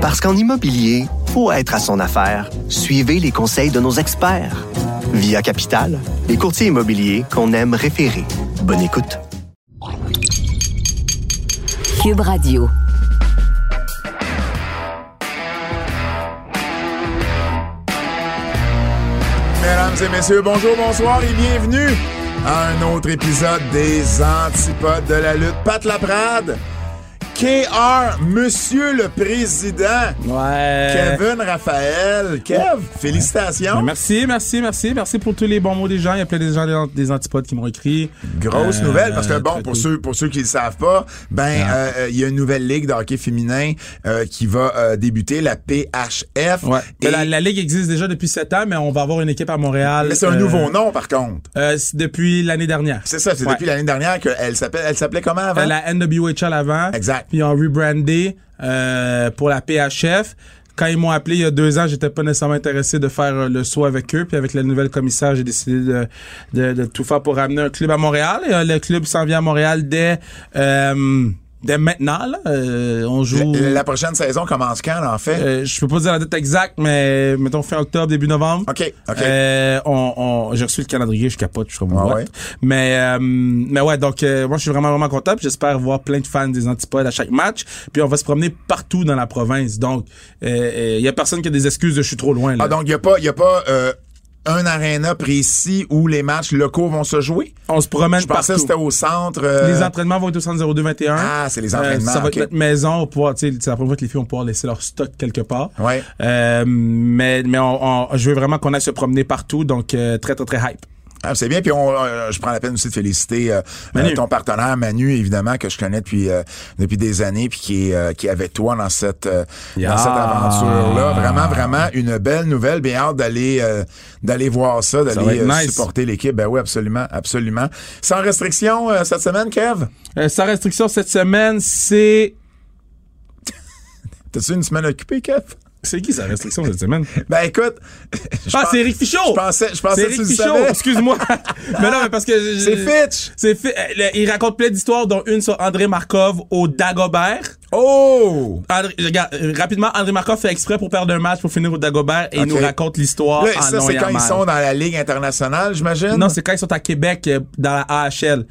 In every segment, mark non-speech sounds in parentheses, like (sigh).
Parce qu'en immobilier, faut être à son affaire. Suivez les conseils de nos experts. Via Capital, les courtiers immobiliers qu'on aime référer. Bonne écoute. Cube Radio. Mesdames et messieurs, bonjour, bonsoir et bienvenue à un autre épisode des Antipodes de la lutte. Pat Laprade, KR, Monsieur le Président, Ouais. Kevin Raphaël. Kev, félicitations. Ben, Merci, merci, merci. Merci pour tous les bons mots des gens. Il y a plein de gens des, des antipodes qui m'ont écrit. Grosse Euh, nouvelle, parce que bon, pour ceux, pour ceux qui ne le savent pas, ben, euh, euh, il y a une nouvelle ligue de hockey féminin euh, qui va euh, débuter, la PHF. Ouais. Et- Ben, La, la ligue existe déjà depuis sept ans, mais on va avoir une équipe à Montréal. mais c'est un nouveau nom, par contre. euh, c'est depuis l'année dernière. C'est ça, c'est Ouais. depuis l'année dernière qu'elle s'appelle, elle s'appelait comment avant? Euh, La NWHL avant. Exact. Ils ont rebrandé euh, pour la PHF. Quand ils m'ont appelé il y a deux ans, j'étais pas nécessairement intéressé de faire euh, le saut avec eux. Puis avec la nouvelle commissaire, j'ai décidé de, de, de tout faire pour ramener un club à Montréal. Et, euh, le club s'en vient à Montréal dès, euh, dès maintenant. Là. Euh, on joue. La, la prochaine saison commence quand, là, en fait? Euh, je peux pas dire la date exacte, mais mettons fin octobre, début novembre. OK, OK. Euh, on, on, j'ai reçu le calendrier, je capote, je suis comme Ah ouais? Mais euh, mais ouais, donc euh, moi je suis vraiment vraiment content. J'espère voir plein de fans des Antipodes à chaque match. Puis on va se promener partout dans la province. Donc il euh, euh, y a personne qui a des excuses de je suis trop loin. Là. Ah, donc, il n'y a pas, y a pas euh, un aréna précis où les matchs locaux vont se jouer? on se promène Je pensais que c'était au centre. euh, Les entraînements vont être au centre 0221. Ah, c'est les entraînements, ça va être notre maison. Sais, c'est la première fois que les filles vont pouvoir laisser leur stock quelque part. Ouais. Euh, mais mais on, on- je veux vraiment qu'on aille se promener partout. Donc euh, très très très hype. Ah, c'est bien. Puis on, euh, je prends la peine aussi de féliciter euh, Manu. euh, ton partenaire Manu, évidemment, que je connais depuis euh, depuis des années, puis qui est, euh, qui est avec toi dans cette euh, Yeah. dans cette aventure-là. Vraiment, vraiment une belle nouvelle. Bien hâte d'aller euh, d'aller voir ça, d'aller nice. supporter l'équipe. Ben oui, absolument, absolument. Sans restriction euh, cette semaine, Kev? Euh, sa restriction cette semaine, c'est T'as-tu une semaine occupée, Kev? C'est qui sa restriction cette semaine? Ben écoute, je Ah, c'est Eric Fichot. Je pensais, je pensais que tu Fichot. Excuse-moi. (laughs) mais non, mais parce que C'est Fitch. C'est le- il raconte plein d'histoires, dont une sur André Markov au Dagobert. Oh! André, regarde, euh, rapidement, André Markov fait exprès pour perdre un match pour finir au Dagobert et il nous raconte l'histoire ça, c'est quand ils sont dans la Ligue internationale, j'imagine? Non, c'est quand ils sont à Québec, euh, dans la AHL.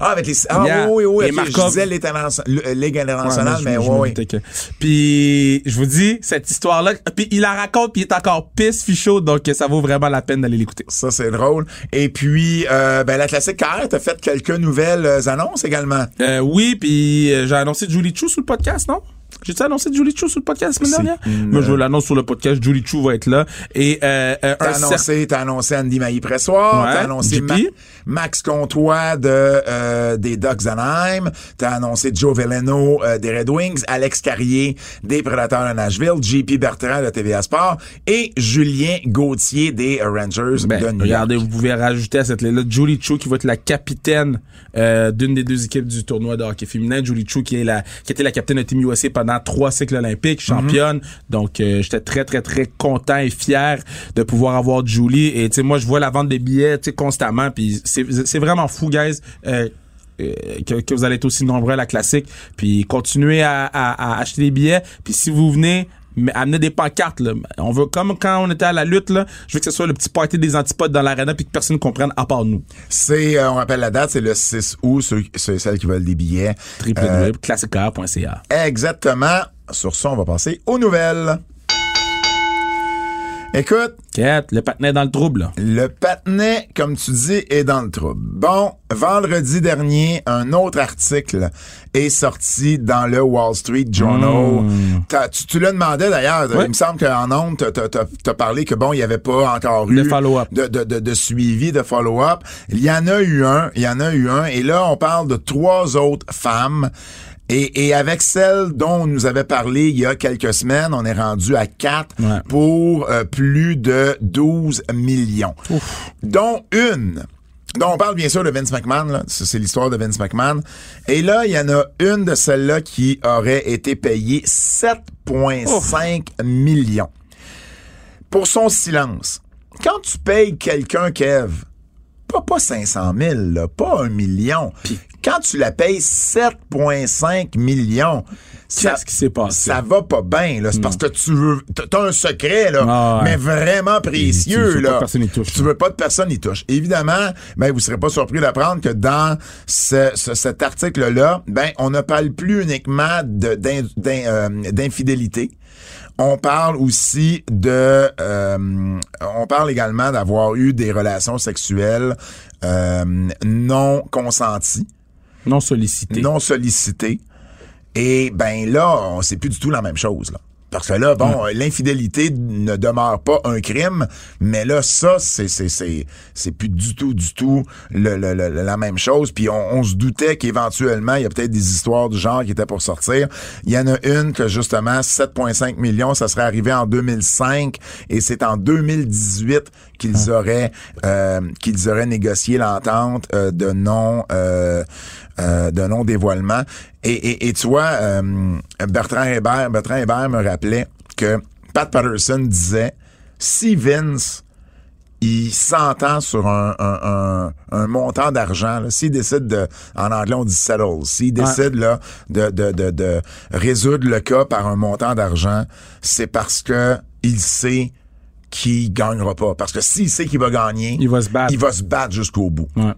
Ah, avec les. Ah, Yeah. oui, oui, oui. Et ok, Markov- Je disais le- Ligue internationale, Ouais, mais je- je oui, que- Puis, je vous dis, cette histoire-là, puis il la raconte, puis il est encore pisse fichot, donc ça vaut vraiment la peine d'aller l'écouter. Ça, c'est drôle. Et puis, euh, ben, la classique KR, t'as fait quelques nouvelles euh, annonces également. Euh, oui, puis euh, j'ai annoncé Julie Chou sur le podcast, non? J'ai-tu annoncé Julie Chou sur le podcast la semaine dernière? une- Moi, je l'annonce sur le podcast. Julie Chou va être là. Et euh, euh, T'as annoncé, t'as annoncé Andy Mailly-Pressoir, Ouais, t'as annoncé. Ma- Max Comtois de, euh, des Ducks Anaheim, t'as annoncé Joe Veleno euh, des Red Wings, Alex Carrier des Prédateurs de Nashville, JP Bertrand de TVA Sport et Julien Gauthier des Rangers Ben, de New York. regardez, vous pouvez rajouter à cette liste-là Julie Chou qui va être la capitaine euh, d'une des deux équipes du tournoi de hockey féminin. Julie Chou qui est la qui était la capitaine de Team USA pendant trois cycles olympiques, championne. Donc euh, j'étais très très très content et fier de pouvoir avoir Julie. Et tu sais moi je vois la vente des billets tu sais constamment. Puis c'est vraiment fou, guys. Euh, euh, que, que vous allez être aussi nombreux à la classique puis continuez à, à- à acheter des billets puis si vous venez mais amener des pancartes là. On veut comme quand on était à la lutte là, je veux que ce soit le petit party des antipodes dans l'arena puis que personne ne comprenne à part nous. C'est, euh, on rappelle la date, c'est le 6 août, ceux, ceux- celles qui veulent des billets. Euh, www.classicar.ca. exactement. Sur ça, on va passer aux nouvelles. Écoute, Quête, le patinet dans le trouble. là. le patinet, comme tu dis, est dans le trouble. Bon, vendredi dernier, un autre article est sorti dans le Wall Street Journal. T'as- Tu, tu le demandais d'ailleurs. Il me semble qu'en t'as t'as- t'as parlé que bon, il n'y avait pas encore eu De follow-up. de, de, de, de suivi, de follow-up. Il y en a eu un, il y en a eu un. Et là, on parle de trois autres femmes. Et, et avec celle dont on nous avait parlé il y a quelques semaines, on est rendu à quatre Ouais. pour euh, plus de 12 millions. Dont une. dont on parle bien sûr de Vince McMahon, c'est l'histoire de Vince McMahon. Et là, il y en a une de celles-là qui aurait été payée 7,5 millions pour son silence. Quand tu payes quelqu'un, Kev, pas, pas 500 000, là, pas un million. Quand tu la payes 7,5 millions, Qu'est-ce qui s'est passé? Ça va pas bien, là. C'est parce que tu veux, t'as- un secret, là, Ah mais vraiment précieux, tu veux pas là. que personne y touche, Tu veux pas que personne y touche. Évidemment, ben, vous serez pas surpris d'apprendre que dans ce- ce- cet article-là, ben, on ne parle plus uniquement euh, d'infidélité. On parle aussi de, euh, on parle également d'avoir eu des relations sexuelles euh, non consenties Non sollicité. non sollicité. Et ben là, on c'est plus du tout la même chose. Là. Parce que là, bon, euh, l'infidélité ne demeure pas un crime, mais là, ça, c'est c'est c'est c'est plus du tout, du tout le, le- le- la même chose. Puis on, on se doutait qu'éventuellement, il y a peut-être des histoires du genre qui étaient pour sortir. Il y en a une que justement 7,5 millions, ça serait arrivé en 2005 et c'est en 2018 qu'ils auraient euh, qu'ils auraient négocié l'entente euh, de non euh, euh, de non dévoilement. Et, et, et tu vois, euh, Bertrand Hébert, Bertrand Hébert me rappelait que Pat Patterson disait si Vince il s'entend sur un, un, un, un montant d'argent, s'il décide de, en anglais on dit settle, s'il décide là de, de, de, de résoudre le cas par un montant d'argent, c'est parce que il sait qu'il gagnera pas. Parce que s'il sait qu'il va gagner, Il va se battre. il va se battre jusqu'au bout. Ouais.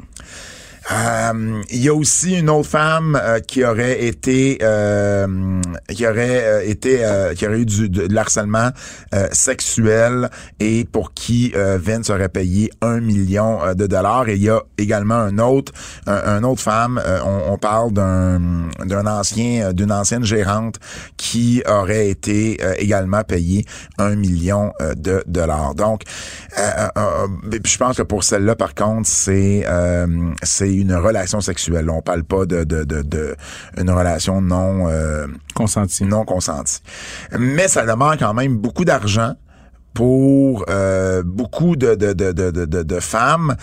Euh, Il y a aussi une autre femme euh, qui aurait été euh, qui aurait euh, été qui aurait eu du, de, sexuel et pour qui Vince aurait payé un million de dollars. Et il y a également un autre un, autre femme on, on parle d'un d'un ancien d'une ancienne gérante qui aurait été également payé un million de dollars. Donc je pense que pour celle-là par contre c'est euh, c'est une relation sexuelle on parle pas de de de, de une relation non euh, Consenti. non consentie mais ça demande quand même beaucoup d'argent pour euh, beaucoup de, de, de, de, de, femmes.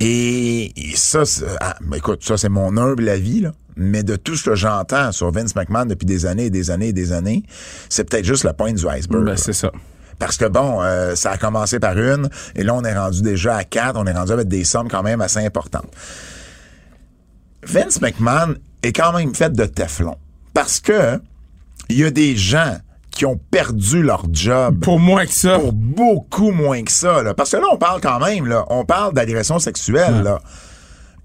Et, et ça, ah, écoute, ça c'est mon humble avis, là. Mais de tout ce que j'entends sur Vince McMahon depuis des années et des années et des années, c'est peut-être juste la pointe du iceberg. Ben, c'est ça. Parce que bon, euh, ça a commencé par une, et là on est rendu déjà à quatre, on est rendu avec des sommes quand même assez importantes. Vince McMahon est quand même fait de Teflon. Parce que il y a des gens qui ont perdu leur job Pour moins que ça. pour beaucoup moins que ça. Là. Parce que là, on parle quand même, là, on parle d'agression sexuelle. Là.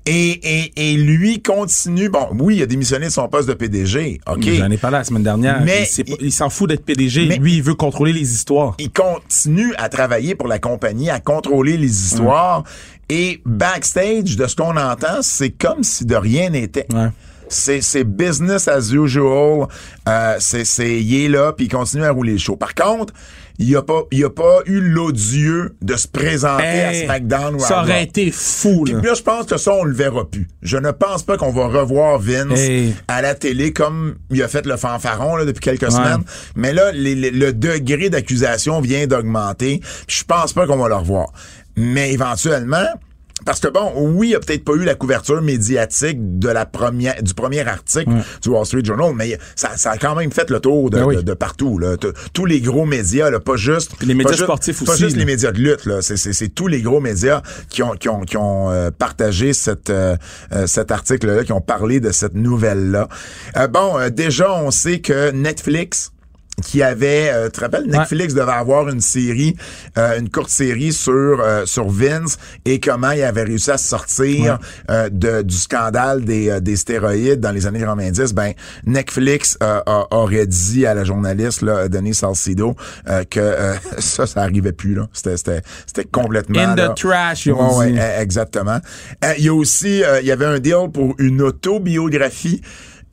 Et, et, et lui continue. Bon, oui, il a démissionné de son poste de PDG. OK. J'en ai parlé la semaine dernière. Mais il s'en fout d'être PDG. Mais- Lui, il veut contrôler les histoires. il continue à travailler pour la compagnie, à contrôler les histoires. Et backstage, de ce qu'on entend, c'est comme si de rien n'était. Ouais. C'est, c'est business as usual. Euh, c'est, c'est, il est là, puis il continue à rouler le show. Par contre, il n'y a pas, il a pas eu l'odieux de se présenter Hey, à SmackDown ou à ça aurait été fou, Puis là. là, je pense que ça, on le verra plus. Je ne pense pas qu'on va revoir Vince Hey. à la télé comme il a fait le fanfaron là, depuis quelques semaines. Mais là, les- les- le degré d'accusation vient d'augmenter. Je pense pas qu'on va le revoir. Mais éventuellement, parce que bon, oui, il n'y a peut-être pas eu la couverture médiatique de la première, du premier article du Wall Street Journal, mais ça, ça a quand même fait le tour de, Ben oui. de- de partout. Là. Tous les gros médias, là, pas juste... Puis les médias pas juste- sportifs Pas aussi, juste là. les médias de lutte, là. C'est, c'est, c'est tous les gros médias qui ont, qui ont, qui ont euh, partagé cette, euh, euh, cet article-là, qui ont parlé de cette nouvelle-là. Euh, bon, euh, déjà, on sait que Netflix qui avait, euh, tu te rappelles, Netflix devait avoir une série, euh, une courte série sur euh, sur Vince et comment il avait réussi à sortir euh, de, du scandale des, euh, des stéroïdes dans les années 90. Ben Netflix euh, a- aurait dit à la journaliste là, Denise Salcido euh, que euh, (laughs) ça, ça arrivait plus là. C'était c'était c'était complètement In là. the trash, ont Ouais, eh, exactement. Il y a aussi, euh, il y avait un deal pour une autobiographie.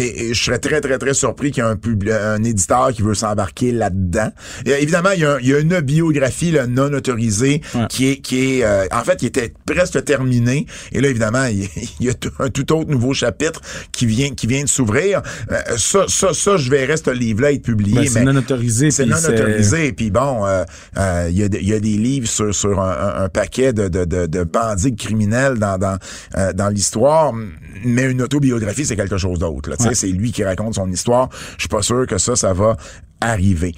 Et, et je serais très, très, très surpris qu'il y ait un, publi- un éditeur qui veut s'embarquer là-dedans. Et, euh, évidemment, il y, a, un- il y a une biographie là, non autorisée Ouais. qui est, qui est euh, en fait, qui était presque terminée. Et là, évidemment, il, il y a un tout autre nouveau chapitre qui vient, qui vient de s'ouvrir. Euh, ça, ça, ça, je verrais ce livre-là être publié. Ben, c'est non autorisé. C'est non autorisé. Puis bon, euh, euh, il y, a y a des livres sur, sur un, un- un paquet de, de, de, de bandits criminels dans, dans, euh, dans l'histoire, mais une autobiographie, c'est quelque chose d'autre. là. C'est lui qui raconte son histoire. Je suis pas sûr que ça, ça va arriver.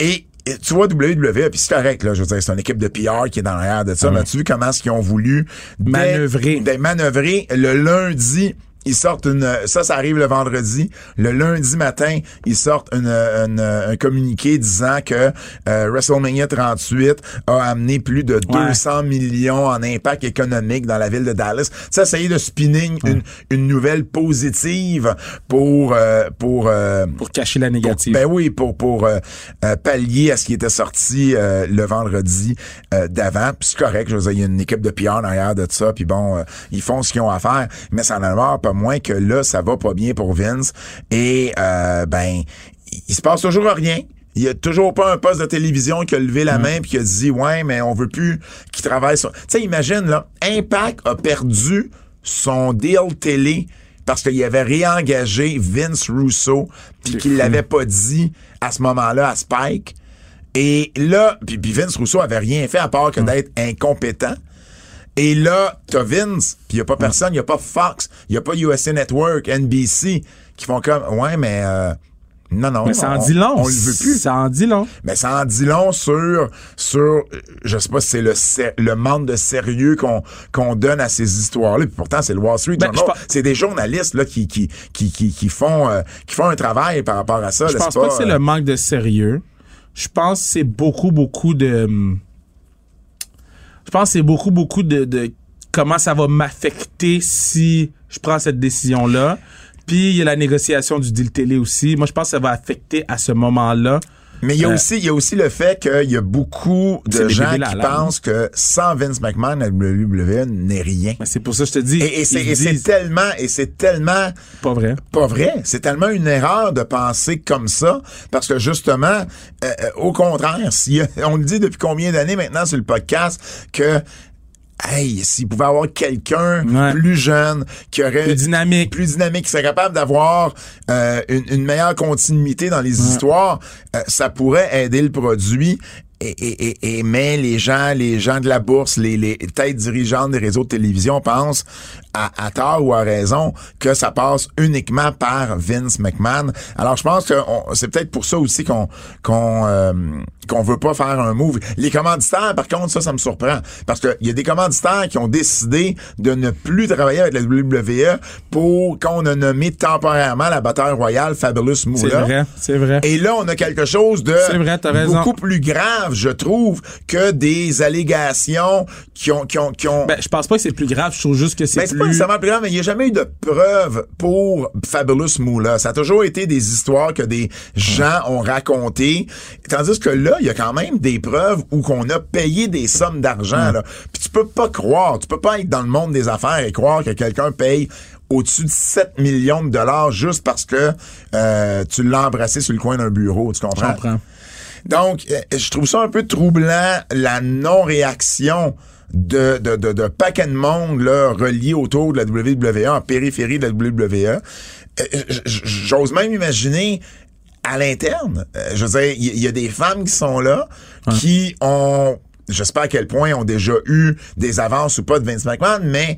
Et et tu vois, WWE, puis c'est correct, là, je veux dire, c'est une équipe de PR qui est dans l'arrière de ça, mais tu vu comment est-ce qu'ils ont voulu dès- Manœuvrer. dès manœuvrer le lundi ils sortent une ça ça arrive le vendredi. Le lundi matin ils sortent une, une- un communiqué disant que euh, WrestleMania 38 a amené plus de 200 millions en impact économique dans la ville de Dallas. Ça essayer de spinning une, une nouvelle positive pour euh, pour euh, Pour cacher la négative. ben oui, pour pour euh, euh, pallier à ce qui était sorti euh, le vendredi euh, d'avant. C'est correct, je veux dire, il y a une équipe de PR en arrière de ça, puis bon, euh, ils font ce qu'ils ont à faire, mais ça n'en a pas moins que là, ça va pas bien pour Vince. Et euh, ben, il, se passe toujours rien. Il y a toujours pas un poste de télévision qui a levé la main puis qui a dit ouais mais on veut plus qu'il travaille sur. Tu sais imagine là, Impact a perdu son deal télé parce qu'il avait réengagé Vince Russo puis qu'il l'avait pas dit à ce moment-là à Spike. Et là, puis, Vince Russo avait rien fait à part que d'être incompétent. Et là, t'as Vince, puis y a pas personne, y a pas Fox, y a pas USA Network, NBC, qui font comme, ouais, mais euh, non, non, Mais ça en on- dit long. On le veut plus. Ça en dit long. Mais ça en dit long sur, sur je sais pas si c'est le, le manque de sérieux qu'on qu'on donne à ces histoires-là. Puis pourtant, c'est le Wall Street Ben, Journal. C'est des journalistes là qui, qui, qui, qui, qui font, euh, qui font un travail par rapport à ça. Je là, pense pas que c'est euh, le manque de sérieux. Je pense que c'est beaucoup, beaucoup de. hum, Je pense que c'est beaucoup, beaucoup de, de comment ça va m'affecter si je prends cette décision-là. Puis il y a la négociation du deal télé aussi. Moi, je pense que ça va affecter à ce moment-là. Mais il y a Euh, aussi, il y a aussi le fait qu'il y a beaucoup de gens qui pensent que sans Vince McMahon, la WWE n'est rien. C'est pour ça que je te dis. Et, et c'est tellement, et c'est tellement pas vrai. pas vrai. C'est tellement une erreur de penser comme ça, parce que justement, euh, euh, au contraire, si (laughs) on le dit depuis combien d'années maintenant sur le podcast que Hey, s'il pouvait avoir quelqu'un Ouais. plus jeune, qui aurait Plus dynamique. plus dynamique, qui serait capable d'avoir euh, une, une meilleure continuité dans les histoires, euh, ça pourrait aider le produit. Et, et, et, et- mais les gens, les gens de la bourse, les, les têtes dirigeantes des réseaux de télévision pensent à, à tort ou à raison que ça passe uniquement par Vince McMahon. Alors je pense que c'est peut-être pour ça aussi qu'on qu'on euh, qu'on veut pas faire un move. Les commanditaires, par contre, ça, ça me surprend parce que il y a des commanditaires qui ont décidé de ne plus travailler avec la WWE pour qu'on a nommé temporairement la bataille royale Fabulous C'est Moolah. vrai. C'est vrai. Et là, on a quelque chose de C'est vrai, beaucoup plus grave, je trouve, que des allégations qui ont qui ont qui ont Ben, je pense pas que c'est plus grave. Je trouve juste que c'est ben, c'est pas plus. nécessairement plus grave, mais il n'y a jamais eu de preuve pour Fabulous Moolah. Ça a toujours été des histoires que des gens ont racontées. Tandis que là, il y a quand même des preuves où qu'on a payé des sommes d'argent. là. Puis tu peux pas croire, tu peux pas être dans le monde des affaires et croire que quelqu'un paye au-dessus de 7 millions de dollars juste parce que euh, tu l'as embrassé sur le coin d'un bureau. Tu Je comprends? comprends. Donc, euh, je trouve ça un peu troublant, la non-réaction de, de, de, de paquet de monde là, relié autour de la WWE, en périphérie de la WWE. Euh, J'ose même imaginer à l'interne. Euh, je veux dire, il y, a des femmes qui sont là, qui ont, je sais pas à quel point, ont déjà eu des avances ou pas de Vince McMahon, mais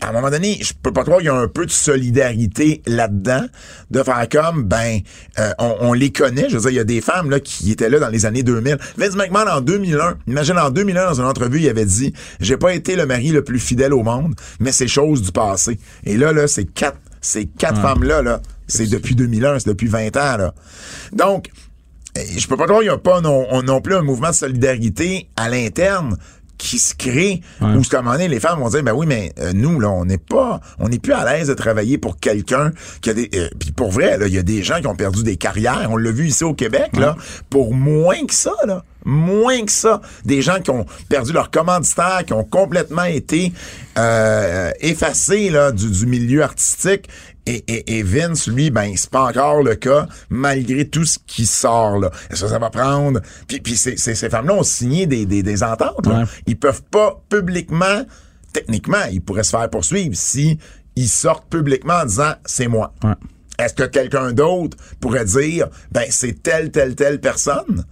à un moment donné, je peux pas croire qu'il y a un peu de solidarité là-dedans, de faire comme, ben, euh, on, on les connaît. Je veux dire, il y a des femmes là qui étaient là dans les années 2000. Vince McMahon en 2001, imagine en 2001 dans une entrevue, il avait dit, j'ai pas été le mari le plus fidèle au monde, mais c'est chose du passé. Et là, là, c'est quatre, ces quatre femmes-là, là, c'est depuis 2001, c'est depuis 20 ans, là. Donc, euh, je peux pas croire qu'il n'y a pas non, on- non plus un mouvement de solidarité à l'interne qui se crée Ouais. où, un moment donné, les femmes vont dire, ben oui, mais euh, nous, là, on n'est pas, on n'est plus à l'aise de travailler pour quelqu'un qui a des, euh, puis pour vrai, là, il y a des gens qui ont perdu des carrières, on l'a vu ici au Québec, là, pour moins que ça, là. Moins que ça. Des gens qui ont perdu leur commanditaire, qui ont complètement été euh, effacés là, du, du milieu artistique. Et, et, et Vince, lui, ben, c'est pas encore le cas, malgré tout ce qui sort, là. Est-ce que ça va prendre? Puis, puis ces, ces, ces femmes-là ont signé des, des, des ententes, là. Ouais. Ils peuvent pas publiquement, techniquement, ils pourraient se faire poursuivre si ils sortent publiquement en disant c'est moi. Ouais. Est-ce que quelqu'un d'autre pourrait dire ben c'est telle, telle, telle personne?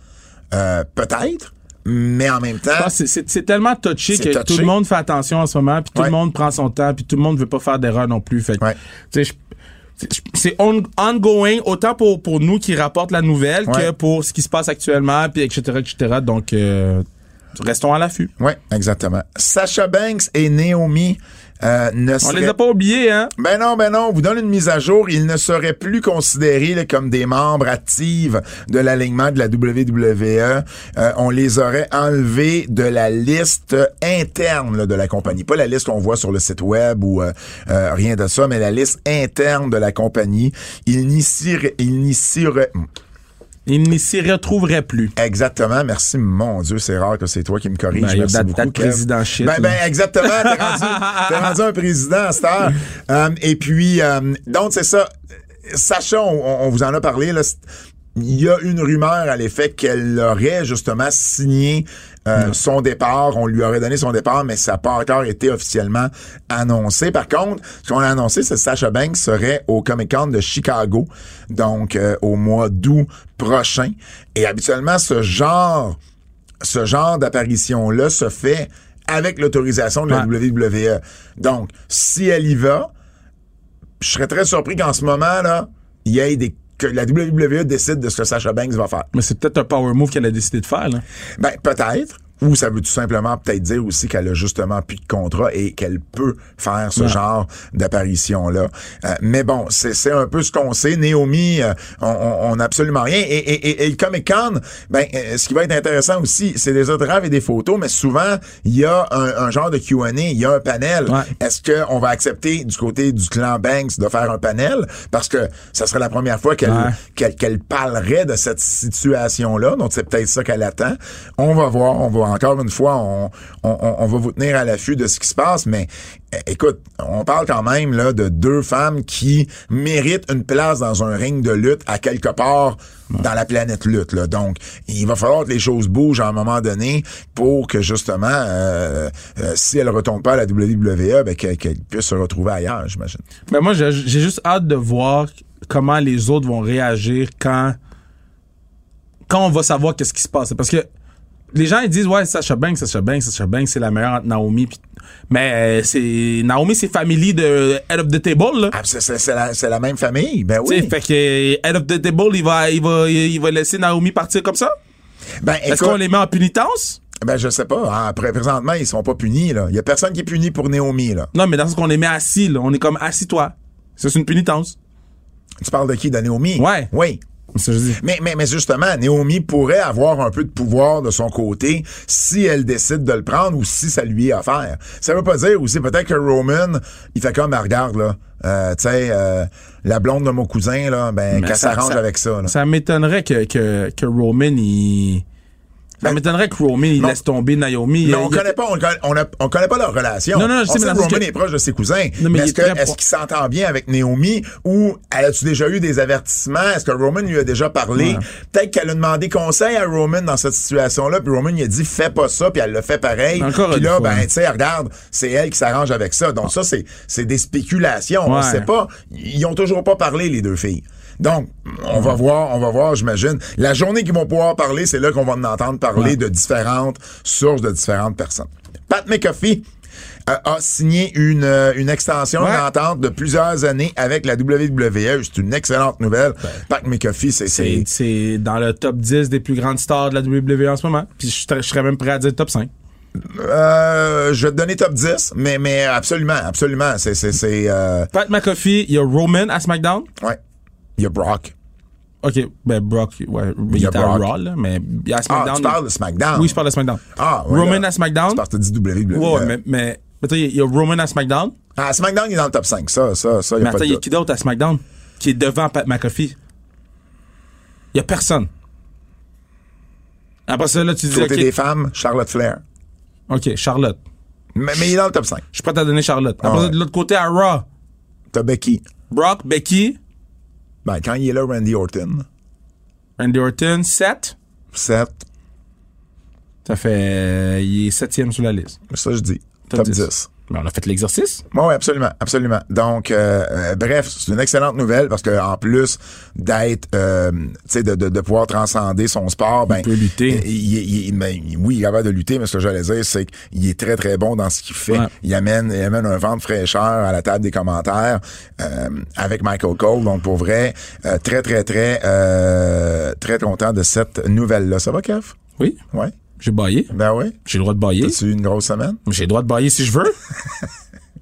Euh, peut-être, mais en même temps. C'est- tellement touché que touché. tout le monde fait attention en ce moment, puis tout Ouais. le monde prend son temps, puis tout le monde veut pas faire d'erreur non plus. Fait Ouais. tu sais, je- c'est- on- ongoing, autant pour, pour nous qui rapportent la nouvelle Ouais. que pour ce qui se passe actuellement, puis etc., etc. Donc, euh, restons à l'affût. Oui, exactement. Sacha Banks et Naomi euh, ne On les a pas oubliés, hein? ben non, ben non, on vous donne une mise à jour. Ils ne seraient plus considérés là, comme des membres actifs de l'alignement de la WWE. Euh, on les aurait enlevés de la liste interne là, de la compagnie. Pas la liste qu'on voit sur le site web ou euh, euh, rien de ça, mais la liste interne de la compagnie. Ils n'y s'y ils n'y s'y re- Ils n'y s'y retrouveraient plus. Exactement. Merci, mon Dieu, c'est rare que c'est toi qui me corrige. Ben, il Merci date- beaucoup, date Kev. président shit, Ben, ben, exactement. T'es rendu, (laughs) t'es rendu un président à cette heure. Euh, et puis, euh, donc, c'est ça. Sacha, on, on vous en a parlé, là. Il y a une rumeur à l'effet qu'elle aurait justement signé euh, son départ. On lui aurait donné son départ, mais ça n'a pas encore été officiellement annoncé. Par contre, ce qu'on a annoncé, c'est que Sacha Banks serait au Comic Con de Chicago, donc euh, au mois d'août prochain. Et habituellement, ce genre ce genre d'apparition-là se fait avec l'autorisation de la WWE. Donc, si elle y va, je serais très surpris qu'en ce moment-là, il y ait des que la WWE décide de ce que Sasha Banks va faire. Mais c'est peut-être un power move qu'elle a décidé de faire, là. Ben, peut-être. Ou ça veut tout simplement peut-être dire aussi qu'elle a justement plus de contrat et qu'elle peut faire ce Ouais. genre d'apparition-là. Euh, mais bon, c'est un peu ce qu'on sait. Naomi, euh, on- n'a absolument rien. Et, et, et, et le Comic Con, ben, euh, ce qui va être intéressant aussi, c'est des autographes et des photos, mais souvent, il y a un, un genre de Q&A, il y a un panel. Ouais. Est-ce qu'on va accepter du côté du clan Banks de faire un panel? Parce que ça serait la première fois qu'elle Ouais. qu'elle qu'elle parlerait de cette situation-là. Donc, c'est peut-être ça qu'elle attend. On va voir. On va, encore une fois, on, va vous tenir à l'affût de ce qui se passe. Mais euh, écoute, on parle quand même là de deux femmes qui méritent une place dans un ring de lutte à quelque part dans la planète lutte. Donc, il va falloir que les choses bougent à un moment donné pour que, justement, euh, euh, si elle ne retourne pas à la WWE, ben, qu'elle qu'elle puisse se retrouver ailleurs, j'imagine. Ben moi, j'ai juste hâte de voir comment les autres vont réagir quand quand on va savoir qu'est-ce qui se passe. Parce que les gens ils disent ouais Sacha Banks, Sacha Banks, Sacha Banks c'est la meilleure entre Naomi pis- mais euh, c'est Naomi c'est family de Head of the Table là. Ah, c'est- c'est c'est la, la même famille. Ben oui. fait que Head of the Table il va il va il va laisser Naomi partir comme ça? Ben, Est-ce qu'on les met en punitence Ben, je sais pas. Ah, Après, présentement, ils sont pas punis, là. Il y a personne qui est puni pour Naomi, là. Non mais dans ce qu'on les met assis là, on est comme assis toi. Ça c'est une punitence. Tu parles de qui? De Naomi? Ouais. Oui. C'est ça que je dis. Mais, mais, mais justement, Naomi pourrait avoir un peu de pouvoir de son côté si elle décide de le prendre ou si ça lui est offert. Ça veut pas dire aussi, peut-être que Roman, il fait comme, Ah, regarde, là, euh, tu sais, euh, la blonde de mon cousin, là, ben, qu'elle ça- s'arrange avec ça, là. Ça m'étonnerait que, que, que Roman, il. Ça Ben, m'étonnerait que Roman, non. laisse tomber Naomi. Il- on il- connaît pas, on connaît, on a- on connaît pas leur relation. Non, non, je on sais, sait mais que dans le Roman sens est proche de ses cousins. Non, mais mais est-ce est qu'il s'entend bien avec Naomi ou as-tu déjà eu des avertissements? Est-ce que Roman lui a déjà parlé? Ouais. Peut-être qu'elle a demandé conseil à Roman dans cette situation-là, puis Roman lui a dit fais pas ça, puis elle l'a fait pareil. Encore puis là, fois. ben, tu sais, regarde, c'est elle qui s'arrange avec ça. Donc ça, c'est, c'est des spéculations. On sait pas. Ils ont toujours pas parlé, les deux filles. Donc, on va voir, on va voir, j'imagine. La journée qu'ils vont pouvoir parler, c'est là qu'on va en entendre parler Ouais. de différentes sources de différentes personnes. Pat McAfee euh, a signé une, euh, une extension Ouais. d'entente de plusieurs années avec la WWE. C'est une excellente nouvelle. Pat McAfee, c'est... C'est, dans le top 10 des plus grandes stars de la WWE en ce moment. Puis je serais- je serais même prêt à dire top 5. Euh, je vais te donner top 10, mais, mais absolument, absolument. C'est... c'est, c'est euh, Pat McAfee, il y a Roman à SmackDown. ouais. Il y a Brock. OK, ben Brock, ouais, il, y a était à Brock. Raw, là, mais il y a Ah, SmackDown. tu parles de SmackDown. Oui, je parle de SmackDown. Ah, ouais, Roman là. à SmackDown? Tu dis WWE. Ouais, ouais, mais, mais, mais tu il y a Roman à SmackDown? Ah, SmackDown, il est dans le top 5. Ça, ça, ça, il Mais a attends, de il y a qui d'autre à SmackDown qui est devant Pat McAfee? Il y a personne. Après ça, là, tu dis, Côté OK, des femmes, Charlotte Flair. OK, Charlotte. Mais, mais il est dans le top 5. Je suis prêt à donner Charlotte. Après Ah ouais. de l'autre côté, à Raw, T'as Becky. Brock, Becky, Ben, quand il est là, Randy Orton. Randy Orton, 7. 7. Ça fait... euh, il est septième sur la liste. Ça, je dis. Top Top 10. 10. Mais on a fait l'exercice. Oui, absolument, absolument. Donc, euh, euh, bref, c'est une excellente nouvelle parce que en plus d'être, euh, tu sais, de, de, de pouvoir transcender son sport, ben, peut lutter. Il, il- il- ben, oui, il est capable de lutter, mais ce que j'allais dire, c'est qu'il est très très bon dans ce qu'il fait. Ouais. Il amène, il amène un vent de fraîcheur à la table des commentaires euh, avec Michael Cole. Donc, pour vrai, euh, très très très euh, très content de cette nouvelle-là. Ça va, Kev? Oui, Ouais. J'ai baillé. Ben oui. J'ai le droit de bailler. T'as-tu eu une grosse semaine? J'ai le droit de bailler si je veux. (laughs)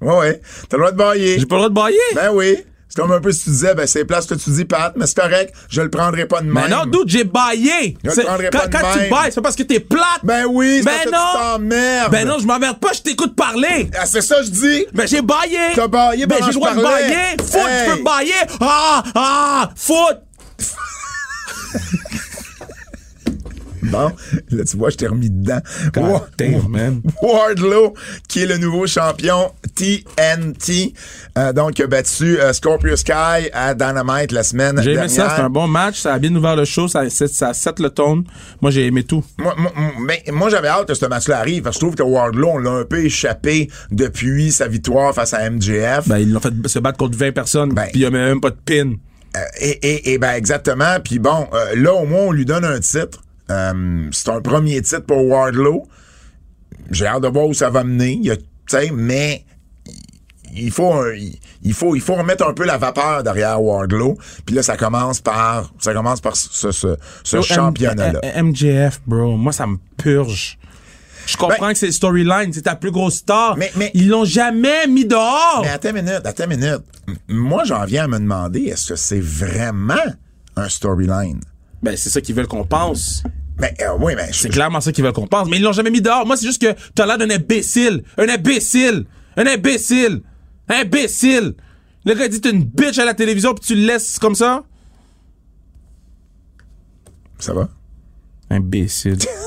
Ouais, ouais. T'as le droit de bailler. J'ai pas le droit de bailler. Ben oui. C'est comme un peu si tu disais, ben c'est place que tu dis, Pat, mais c'est correct, je le prendrai pas de même. Mais non, dude, j'ai baillé. Je le prendrai Quand, pas de quand tu même. bailles, c'est parce que t'es plate. Ben oui, c'est Ben parce que non. tu t'emmerdes. Ben non, je m'emmerde pas, je t'écoute parler. Ah, c'est ça, je dis. Ben j'ai baillé. T'as baillé Ben j'ai le droit je de bailler. Foot, Hey. tu peux bailler. Ah, ah, foot. Bon, là, tu vois, je t'ai remis dedans. God Wa- damn, man. Wardlow, qui est le nouveau champion TNT, euh, donc a battu euh, Scorpio Sky à Dynamite la semaine J'ai dernière. aimé ça, c'est un bon match, ça a bien ouvert le show, ça, ça, set le tone. Moi, j'ai aimé tout. Moi, moi, mais moi, j'avais hâte que ce match-là arrive parce que je trouve que Wardlow, on l'a un peu échappé depuis sa victoire face à MJF. Ben, ils l'ont fait se battre contre 20 personnes, Ben. puis il y a même pas de pin. Euh, et, et, et ben exactement. Puis bon, euh, là au moins on lui donne un titre. Euh, c'est un premier titre pour Wardlow. J'ai hâte de voir où ça va mener. Il y a- tu sais, mais il faut un- il faut il faut remettre un peu la vapeur derrière Wardlow. Puis là ça commence par ça commence par ce ce, ce Yo, championnat là. M- MJF, bro, moi, ça me purge. Je comprends Ben- que c'est le storyline, c'est ta plus grosse star. Mais- mais- Ils l'ont jamais mis dehors. Mais attends une minute, attends une minute. Moi j'en viens à me demander est-ce que c'est vraiment un storyline? Ben, c'est ça qu'ils veulent qu'on pense. Ben euh, oui, je- C'est clairement ça qu'ils veulent qu'on pense. Mais ils l'ont jamais mis dehors. Moi, c'est juste que t'as l'air d'un imbécile. Un imbécile. Un imbécile. Un imbécile. Le gars dit t'es une bitch à la télévision puis tu le laisses comme ça. ça va? Imbécile. (laughs)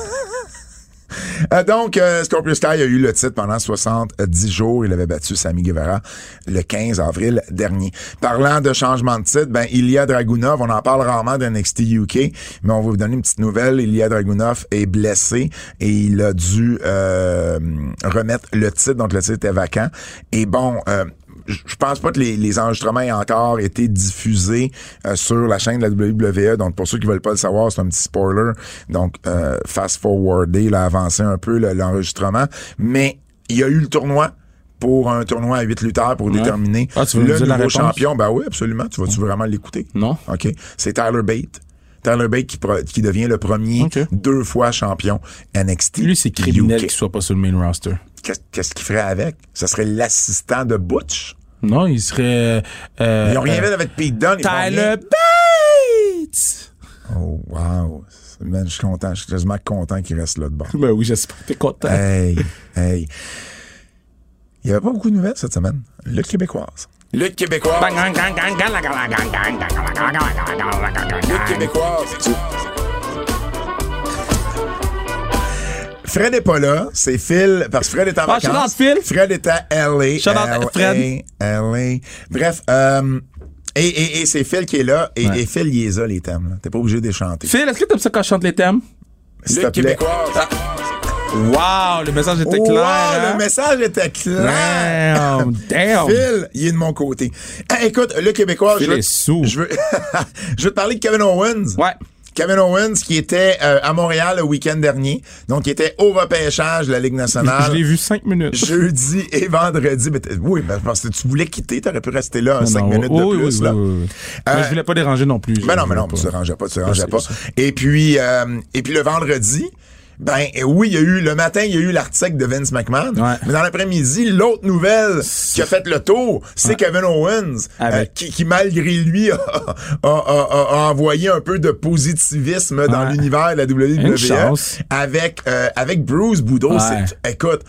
Euh, donc, euh, Scorpio Sky a eu le titre pendant 70 jours. Il avait battu Sami Guevara le 15 avril dernier. Parlant de changement de titre, ben, Ilya Dragunov, on en parle rarement de NXT UK, mais on va vous donner une petite nouvelle. Ilya Dragunov est blessé et il a dû euh, remettre le titre, donc le titre était vacant. Et bon... Je pense pas que les, les enregistrements aient encore été diffusés euh, sur la chaîne de la WWE. Donc, pour ceux qui veulent pas le savoir, c'est un petit spoiler. Donc, euh, fast forwarder, là, avancer un peu le- l'enregistrement. Mais il y a eu le tournoi pour un tournoi à 8 lutteurs pour déterminer Ah, tu veux nous le nouveau champion. Ben oui, absolument. Tu vas-tu vraiment l'écouter? Non. OK. C'est Tyler Bate. Tyler Bate qui, devient le premier deux fois champion NXT. Lui, c'est criminel qu'il soit pas sur le main roster. Qu'est- Qu'est-ce qu'il ferait avec? Ce serait l'assistant de Butch. Non, il serait. Euh, Ils n'ont rien euh, fait avec Pete Dunne. Tyler. Bates! Oh, wow. Man, je suis content. Je suis quasiment content qu'il reste là de bord. Ben oui, j'espère que t'es content. Hey, hey. Il n'y avait pas beaucoup de nouvelles cette semaine. Lutte québécoise. Lutte québécoise. Lutte québécoise. Fred est pas là, c'est Phil, parce que Fred est en Ah, vacances. Phil. Fred est à LA. Fred. LA. Bref, euh, et, et, et c'est Phil qui est là, et, Ouais. et Phil, il les a, les thèmes. T'es pas obligé de les chanter. Phil, est-ce que t'aimes ça quand je chante les thèmes? S'il te plaît. Wow, le message était Wow, clair. hein? le message était clair. Damn, damn. Phil, il est de mon côté. Ah, écoute, le Québécois, Phil je veux, est sous. je veux, (laughs) je veux te parler de Kevin Owens. Ouais. Kevin Owens qui était euh, à Montréal le week-end dernier, donc il était au repêchage de la Ligue nationale. (laughs) Je l'ai vu cinq minutes. Jeudi et vendredi. Mais oui, ben, parce que tu voulais quitter, t'aurais pu rester là cinq Non, minutes de plus. oui, là. oui, oui. Euh, Mais je voulais pas déranger non plus. Ben Je non, mais non, tu te rangeais pas, tu te rangeais pas. Et puis, euh, et puis le vendredi, ben euh, oui, il y a eu le matin, il y a eu l'article de Vince McMahon. Ouais. Mais dans l'après-midi, l'autre nouvelle qui a fait le tour, c'est Kevin Owens, Avec- euh, qui, qui malgré lui a, a- a- a- a envoyé un peu de positivisme dans Ouais. l'univers de la WWE avec euh, avec Bruce Boudreau. Écoute,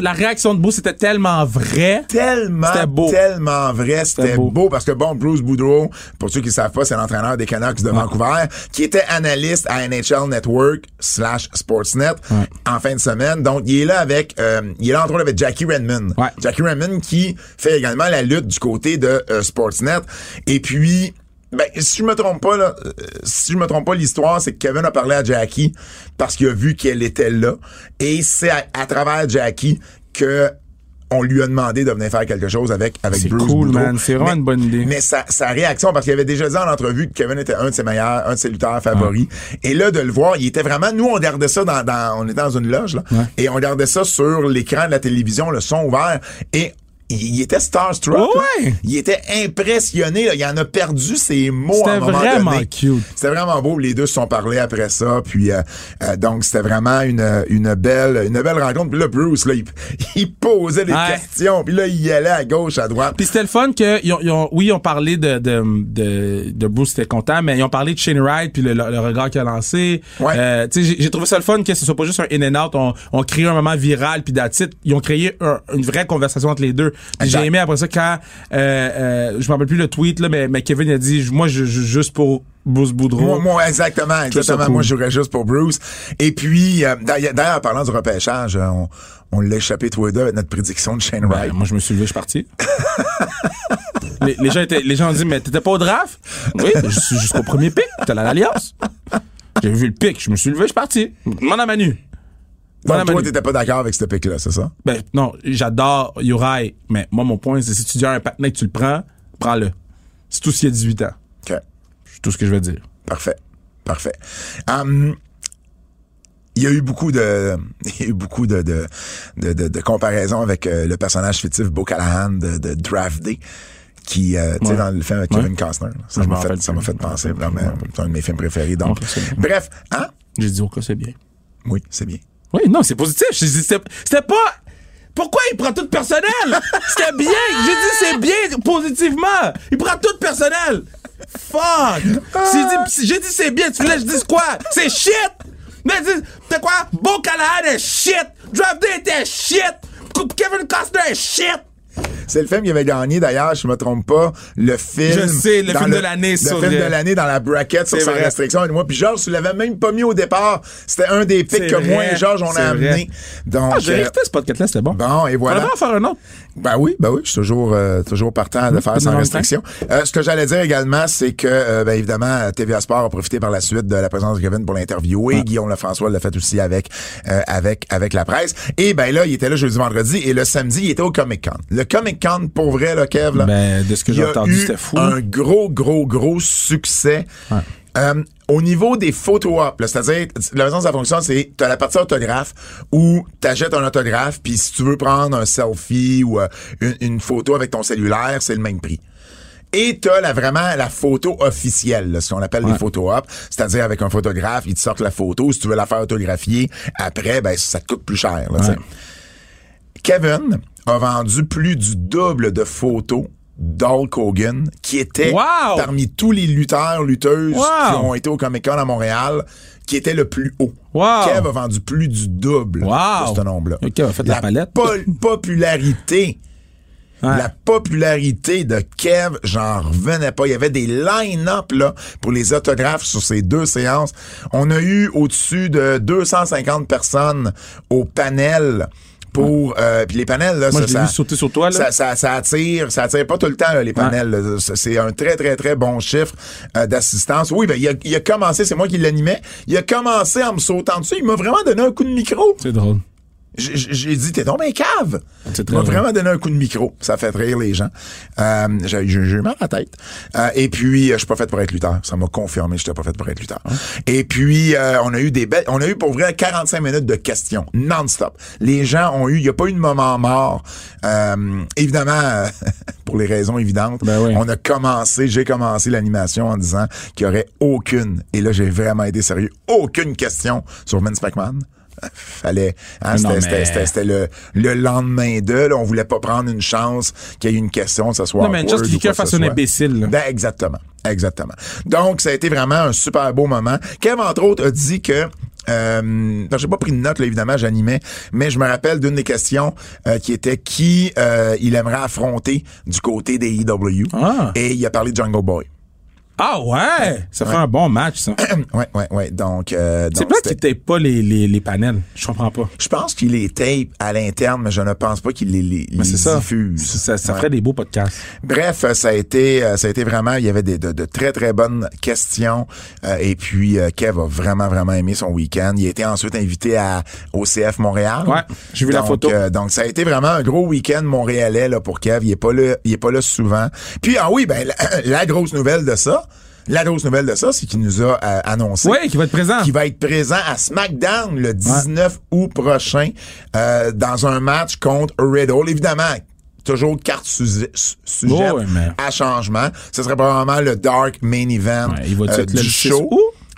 La, réaction de Beau, c'était tellement vrai. tellement, C'était beau. tellement vrai, c'était beau. beau. parce que bon, Bruce Boudreau, pour ceux qui ne savent pas, c'est l'entraîneur des Canucks de Vancouver, qui était analyste à NHL Network slash Sportsnet en fin de semaine. Donc, il est là avec, euh, il est là entre autres avec Jackie Redmond. Ouais. Jackie Redmond qui fait également la lutte du côté de euh, Sportsnet. Et puis, ben, si je me trompe pas, là, euh, si je me trompe pas, l'histoire, c'est que Kevin a parlé à Jackie parce qu'il a vu qu'elle était là. Et c'est à, à travers Jackie que on lui a demandé de venir faire quelque chose avec, avec C'est Bruce cool, Boudreau. man. C'est vraiment Mais- une bonne idée. Mais sa, sa réaction, parce qu'il avait déjà dit en entrevue que Kevin était un de ses meilleurs, un de ses lutteurs favoris. Et là, de le voir, il était vraiment, nous, on regardait ça dans, dans on était dans une loge, là. Et on regardait ça sur l'écran de la télévision, le son ouvert. Et il, était starstruck. Ouais. Il était impressionné. Là. Il en a perdu ses mots à un C'était moment vraiment donné. cute. C'était vraiment beau. Les deux se sont parlé après ça. Puis euh, euh, donc c'était vraiment une, une belle une belle rencontre. Puis là Bruce là il, (laughs) il posait des Ouais. questions. Puis là il allait à gauche à droite. Puis c'était le fun que ils ont, ils ont- oui, ils ont parlé de de de, de Bruce, c'était content, mais ils ont parlé de Shane Wright puis le, le- le regard qu'il a lancé. Ouais. Euh, j'ai- trouvé ça le fun que ce soit pas juste un in and out. On, on crée un moment viral puis it. Ils ont créé un- une vraie conversation entre les deux. J'ai aimé après ça quand euh, euh, je me rappelle plus le tweet là, mais, mais Kevin a dit moi je joue juste pour Bruce Boudreau. Moi, moi, exactement, exactement. Moi, je jouerais juste pour Bruce. Et puis, euh, d'ailleurs, parlant du repêchage, euh, on, on l'a échappé tous les deux avec notre prédiction de Shane Ben, Wright. moi, je me suis levé, je suis parti. (laughs) les, les gens étaient, les gens ont dit, mais t'étais pas au draft? Oui, je suis jusqu'au premier pic. T'es à l'Alliance. J'ai vu le pic, je me suis levé, je suis parti. Demande à Manu. Donc, toi, t'étais pas d'accord avec ce pic-là, c'est ça? Ben, non, j'adore Uri, mais moi, mon point, c'est si tu dis à un patinet que tu le prends, prends-le. C'est tout s'il y a 18 ans. OK. C'est tout ce que je veux dire. Parfait. Parfait. Hum, il y a eu beaucoup de, (laughs) il y a eu beaucoup de, de, de, de- de comparaisons avec euh, le personnage fictif Bo Callahan de, de Draft Day, qui, euh, tu sais, Ouais. dans le film avec Ouais. Kevin Costner. Ça m'a fait, ça m'a fait penser. C'est un de mes films préférés. Donc, bref, hein? J'ai dit, ok, c'est bien. Oui, c'est bien. Oui, non, c'est positif. C'était pas. Pourquoi il prend tout personnel? C'était bien. J'ai dit, c'est bien positivement. Il prend tout personnel. Fuck. J'ai dit, c'est bien. Tu voulais que je dise quoi? C'est shit. Mais dis, t'es quoi? Bo Callahan est shit. Draft Day était shit. Kevin Costner est shit. C'est le film qui avait gagné, d'ailleurs, je me trompe pas, le film. Je sais, le film de l'année Le film de l'année dans la bracket sur sa restriction. Et moi, puis Georges, tu l'avais même pas mis au départ. C'était un des pics que moi et Georges, on a amené. vrai. Donc, Ah, j'ai euh, ce podcast-là, c'était bon. Bon, et On voilà. va en faire un autre. Ben oui, ben oui, je suis toujours, euh, toujours partant de faire pas sans restriction. Euh, ce que j'allais dire également, c'est que, euh, ben évidemment, TVA Sport a profité par la suite de la présence de Kevin pour l'interviewer. Guillaume Lefrançois l'a fait aussi avec, euh, avec, avec la presse. Et ben là, il était là jeudi, vendredi, et le samedi, il était au Comic Con. Le Comic Con, pour vrai, là, Kev, là, Ben, de ce que j'ai entendu, c'était fou. Un gros, gros, gros succès. Ouais. Euh, au niveau des photo op, là, c'est-à-dire, la façon dont ça fonctionne, c'est tu as la partie autographe où tu achètes un autographe, puis si tu veux prendre un selfie ou euh, une, une photo avec ton cellulaire, c'est le même prix. Et t'as la, vraiment la photo officielle, là, ce qu'on appelle les photo op, c'est-à-dire avec un photographe, il te sort la photo, si tu veux la faire autographier, après, ben ça te coûte plus cher. là. Ouais. Kevin a vendu plus du double de photos d'Hulk Hogan, qui était Wow! parmi tous les lutteurs, lutteuses Wow! qui ont été au Comic Con à Montréal, qui était le plus haut. Wow! Kev a vendu plus du double Wow! de ce nombre-là. Kev a fait la palette. popularité. Ouais. La popularité de Kev, j'en revenais pas. Il y avait des line-up là pour les autographes sur ces deux séances. On a eu au-dessus de 250 personnes au panel pour euh, puis les panels là Moi, ça, je ça- vu sauter sur toi, là. ça, ça, ça attire ça attire pas tout le temps là, les panels c'est un très très très bon chiffre euh, d'assistance. Oui ben il a, il a commencé c'est moi qui l'animais. Il a commencé en me sautant dessus. Il m'a vraiment donné un coup de micro. C'est drôle. J'ai dit, t'es donc bien cave. Tu m'as vrai. vraiment donné un coup de micro. Ça fait rire les gens. Euh, j'ai eu mal à la tête. Euh, et puis, euh, je suis pas fait pour être lutteur. Ça m'a confirmé que j'étais pas fait pour être lutteur. Et puis, euh, on a eu des belles, on a eu pour vrai 45 minutes de questions, non-stop. Les gens ont eu, il y a pas eu de moment mort. Euh, évidemment, (laughs) pour les raisons évidentes, Ben oui. on a commencé, j'ai commencé l'animation en disant qu'il y aurait aucune, et là j'ai vraiment été sérieux, aucune question sur Vince McMahon. Fallait, hein, c'était, mais- le, le lendemain de, là, on voulait pas prendre une chance qu'il y ait une question, que ce soit Non, mais ou quelqu'un fasse un imbécile. Ben, exactement, exactement. Donc, ça a été vraiment un super beau moment. Kev, entre autres, a dit que euh, j'ai pas pris de note, là, évidemment, j'animais, mais je me rappelle d'une des questions euh, qui était qui euh, il aimerait affronter du côté des EW. Ah. Et il a parlé de Jungle Boy. Ah ouais! Ça fait un bon match, ça. (clears throat) ouais, ouais, ouais. Donc, euh, C'est pas qu'il tape pas les, les, les panels. Je comprends pas. je pense qu'il les tape à l'interne, mais je ne pense pas qu'il les, les, Mais c'est les ça. diffuse. Ça, ça Ouais. ferait des beaux podcasts. Bref, euh, ça a été, euh, ça a été vraiment, il y avait des, de, de très très bonnes questions. Euh, et puis euh, Kev a vraiment vraiment aimé son week-end. Il a été ensuite invité à au CF Montréal. Ouais, j'ai vu la photo. euh, donc ça a été vraiment un gros week-end montréalais là pour Kev. Il est pas là, il est pas là souvent. Puis ah oui, ben la, (coughs) la grosse nouvelle de ça, la grosse nouvelle de ça, c'est qu'il nous a euh, annoncé Oui, qui va être présent. qui va être présent à SmackDown le 19 août prochain euh, dans un match contre Riddle. Évidemment, toujours carte sujet, mais- à changement. Ce serait probablement le dark main event Ouais, il va euh, le du 6 show.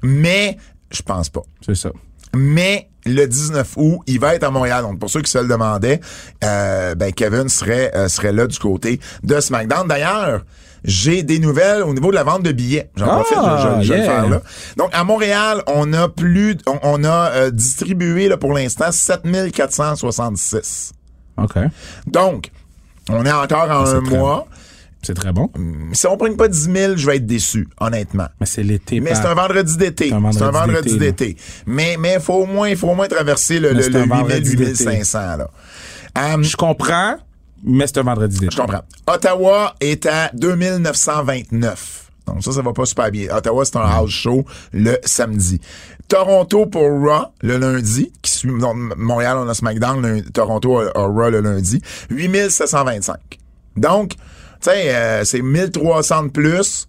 Mais je pense pas. C'est ça. Mais le 19 août, il va être à Montréal. Donc, pour ceux qui se le demandaient, euh, ben, Kevin serait, euh, serait là du côté de SmackDown. D'ailleurs, j'ai des nouvelles au niveau de la vente de billets. J'en Ah, profite, je, je- je vais le faire là. Donc, à Montréal, on a plus, on, on a euh, distribué là, pour l'instant 7466. OK. Donc, on est encore en c'est un mois. C'est très bon. Si on prenne pas 10 000, je vais être déçu, honnêtement. Mais c'est l'été. Mais par- c'est un vendredi d'été. C'est un vendredi d'été. Mais mais faut au moins faut au moins traverser le, le, le un 8000 vendredi 8500 là. Hum, Je comprends, mais c'est un vendredi d'été. je comprends. Ottawa est à 2929. Donc ça ça va pas super bien. Ottawa c'est un house show le samedi. Toronto pour Raw le lundi qui suit Montréal on a SmackDown, le- Toronto a, a Raw le lundi, 8725. Donc tu sais euh, c'est 1300 de plus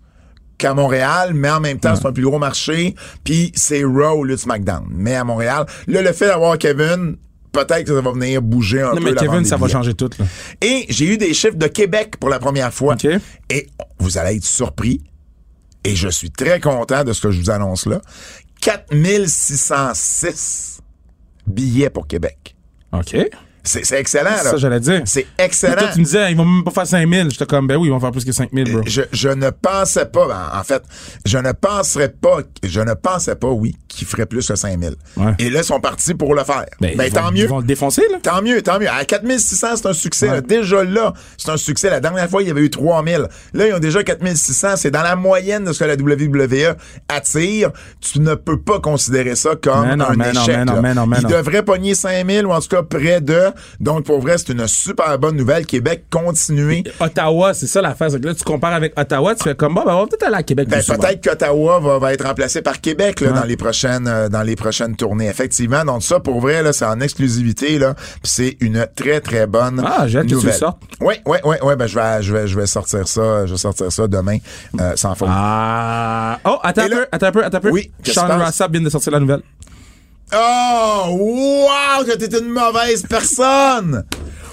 qu'à Montréal, mais en même temps, c'est un plus gros marché, puis c'est Raw au lieu de SmackDown. Mais à Montréal, là, le fait d'avoir Kevin, peut-être que ça va venir bouger un Non, peu mais la vente Kevin, ça va changer tout. Là. Et j'ai eu des chiffres de Québec pour la première fois. Et vous allez être surpris, et je suis très content de ce que je vous annonce là, 4606 billets pour Québec. OK. C'est c'est excellent, C'est là. ça, j'allais dire. C'est excellent. toi, tu me disais, ils vont même pas faire 5000. J'étais comme, ben oui, ils vont faire plus que 5000, bro. je, je ne pensais pas, ben, en fait, je ne penserais pas, je ne pensais pas, oui, qu'ils feraient plus que 5000. Ouais. Et là, ils sont partis pour le faire. Ben, ils tant vont, mieux. Ils vont le défoncer, là. Tant mieux, tant mieux. À 4600, c'est un succès. Ouais. là. Déjà là, c'est un succès. La dernière fois, il y avait eu 3000. Là, ils ont déjà 4600. C'est dans la moyenne de ce que la WWE attire. Tu ne peux pas considérer ça comme non, un non, échec. non, là. Ils devraient pogner 5000 ou en tout cas près de. Donc, pour vrai, c'est une super bonne nouvelle. Québec, continuez. Ottawa, c'est ça l'affaire. C'est que là, tu compares avec Ottawa, tu fais comme, bon, ben, on va peut-être aller à Québec Ben, peut-être qu'Ottawa va, va être remplacé par Québec là, dans les prochaines euh, dans les prochaines tournées. Effectivement, donc ça pour vrai là, c'est en exclusivité là, c'est une très très bonne Ah, j'ai hâte que tu le. Oui, oui, oui, oui, ben je vais je vais je vais sortir ça, je vais sortir ça demain euh, sans faute. Ah. Oh, attends un peu, attends un peu, attends un peu. Oui, Sean? Rossap vient de sortir la nouvelle. Oh, wow, que t'es une mauvaise personne.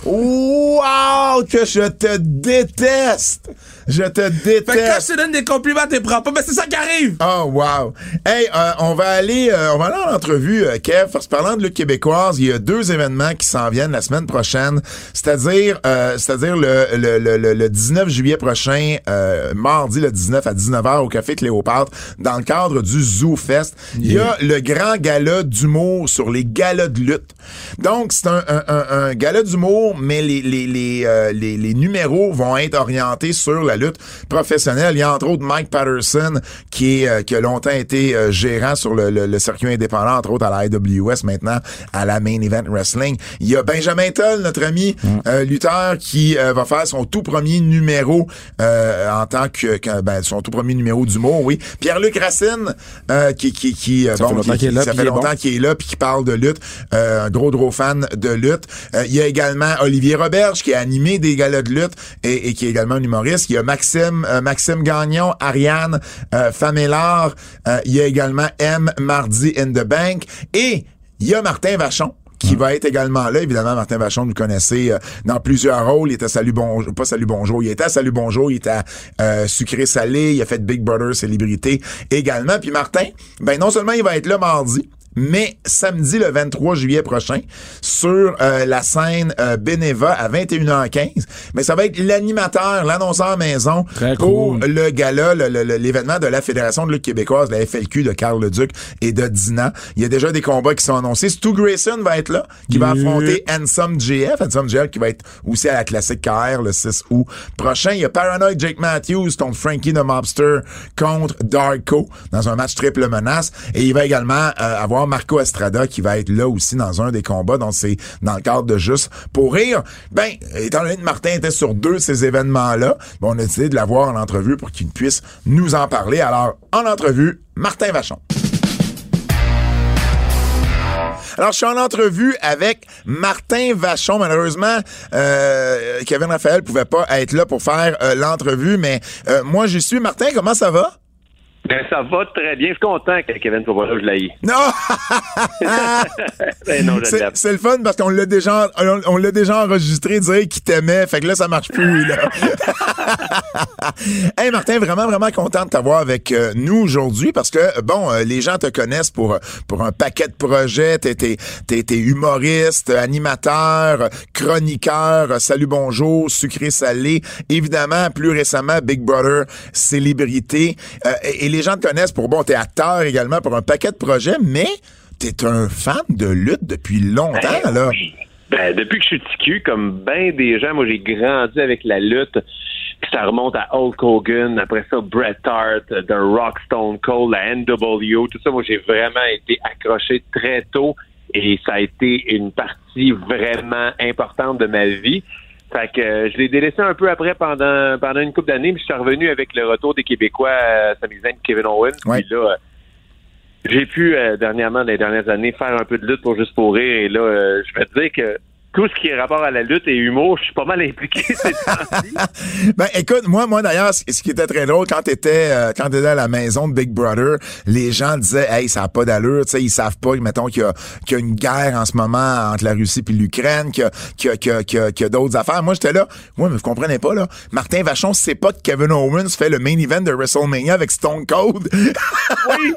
Wow, que je te déteste. Je te Fait que quand déteste. je te donne des compliments, t'es prends pas, mais c'est ça qui arrive! Oh wow. Hey, euh, on va aller euh, on va aller en entrevue euh, Kev parce que parlant de lutte québécoise, il y a deux événements qui s'en viennent la semaine prochaine, c'est-à-dire euh, c'est-à-dire le, le, le, le- le 19 juillet prochain euh, mardi le 19 à 19h au café Cléopâtre dans le cadre du Zoo Fest. Il y a le grand gala d'humour sur les galas de lutte. Donc c'est un, un, un, un gala d'humour mais les les les, euh, les les numéros vont être orientés sur la lutte professionnelle. Il y a entre autres Mike Patterson qui est euh, qui a longtemps été euh, gérant sur le, le, le circuit indépendant, entre autres à la IWS, maintenant à la Main Event Wrestling. Il y a Benjamin Toll, notre ami euh, lutteur, qui euh, va faire son tout premier numéro euh, en tant que, que- ben, son tout premier numéro d'humour, oui. Pierre-Luc Racine, euh, qui qui qui Ça fait longtemps qu'il est là, ça fait longtemps bon. qui est là puis qui parle de lutte, euh, un gros gros fan de lutte. Euh, il y a également Olivier Roberge qui a animé des galas de lutte et, et qui est également un humoriste. Il y a Maxime euh, Maxime Gagnon, Ariane euh, Famellard. Euh, il y a également M Mardi in the Bank et il y a Martin Vachon qui va être également là. Évidemment, Martin Vachon, vous le connaissez euh, dans plusieurs rôles. Il était à Salut Bonjour, pas Salut Bonjour, il était à Salut Bonjour, il était à euh, Sucré Salé, il a fait Big Brother Célébrité également. Puis Martin, ben non seulement il va être là mardi, mais samedi le 23 juillet prochain sur euh, la scène euh, Beneva à 21h15. Mais ça va être l'animateur, l'annonceur maison Très pour cool. le gala, l'événement de la Fédération de lutte québécoise, la FLQ de Carl Leduc et de Dina. Il y a déjà des combats qui sont annoncés. Stu Grayson va être là, qui va Yeah. affronter Handsome GF. Handsome GF qui va être aussi à la classique KR le 6 août prochain. Il y a Paranoid Jake Matthews contre Frankie the Mobster contre Darko dans un match triple menace. Et il va également euh, avoir Marco Estrada qui va être là aussi dans un des combats. Donc c'est dans le cadre de Juste pour rire. Ben, étant donné que Martin était sur deux de ces événements-là, ben, on a décidé de l'avoir en entrevue pour qu'il puisse nous en parler. Alors, en entrevue, Martin Vachon. Alors, je suis en entrevue avec Martin Vachon. Malheureusement, euh, Kevin Raphaël pouvait pas être là pour faire euh, l'entrevue, mais euh, moi, j'y suis. Martin, comment ça va? Ben, ça va très bien. Je suis content que Kevin soit là, je l'ai. (laughs) Non! Ben non, C'est le fun parce qu'on l'a déjà, on, on l'a déjà enregistré, dire qu'il t'aimait. Fait que là, ça marche plus, là. (laughs) (laughs) hey, Martin, vraiment, vraiment content de t'avoir avec euh, nous aujourd'hui parce que, bon, euh, les gens te connaissent pour, pour un paquet de projets. T'es, t'es, t'es, humoriste, animateur, chroniqueur, euh, salut, bonjour, sucré, salé. Évidemment, plus récemment, Big Brother, célébrité. Euh, et, et les gens te connaissent pour, bon, t'es acteur également pour un paquet de projets, mais t'es un fan de lutte depuis longtemps, Ben là. oui. Ben, depuis que je suis TQ, comme ben des gens, moi j'ai grandi avec la lutte. Puis ça remonte à Hulk Hogan, après ça Bret Hart, The Rock Stone Cold, la NWO, tout ça. Moi j'ai vraiment été accroché très tôt et ça a été une partie vraiment importante de ma vie. Fait que euh, je l'ai délaissé un peu après pendant pendant une couple d'années, puis je suis revenu avec le retour des Québécois, euh, Sami Zayn, Kevin Owens. Ouais. Puis là, euh, j'ai pu euh, dernièrement, dans les dernières années, faire un peu de lutte pour juste pour rire. Et là, je vais te dire que tout ce qui est rapport à la lutte et humour, je suis pas mal impliqué ces temps-ci. (laughs) Ben écoute, moi, moi d'ailleurs, ce qui était très drôle quand t'étais euh, quand t'étais à la maison de Big Brother, les gens disaient, hey, ça a pas d'allure, tu sais, ils savent pas, mettons qu'il y y a une guerre en ce moment entre la Russie puis l'Ukraine, qu'il y a a, a, d'autres affaires. Moi, j'étais là, ouais, mais vous comprenez pas là. Martin Vachon sait pas que Kevin Owens fait le main event de WrestleMania avec Stone Cold. Oui.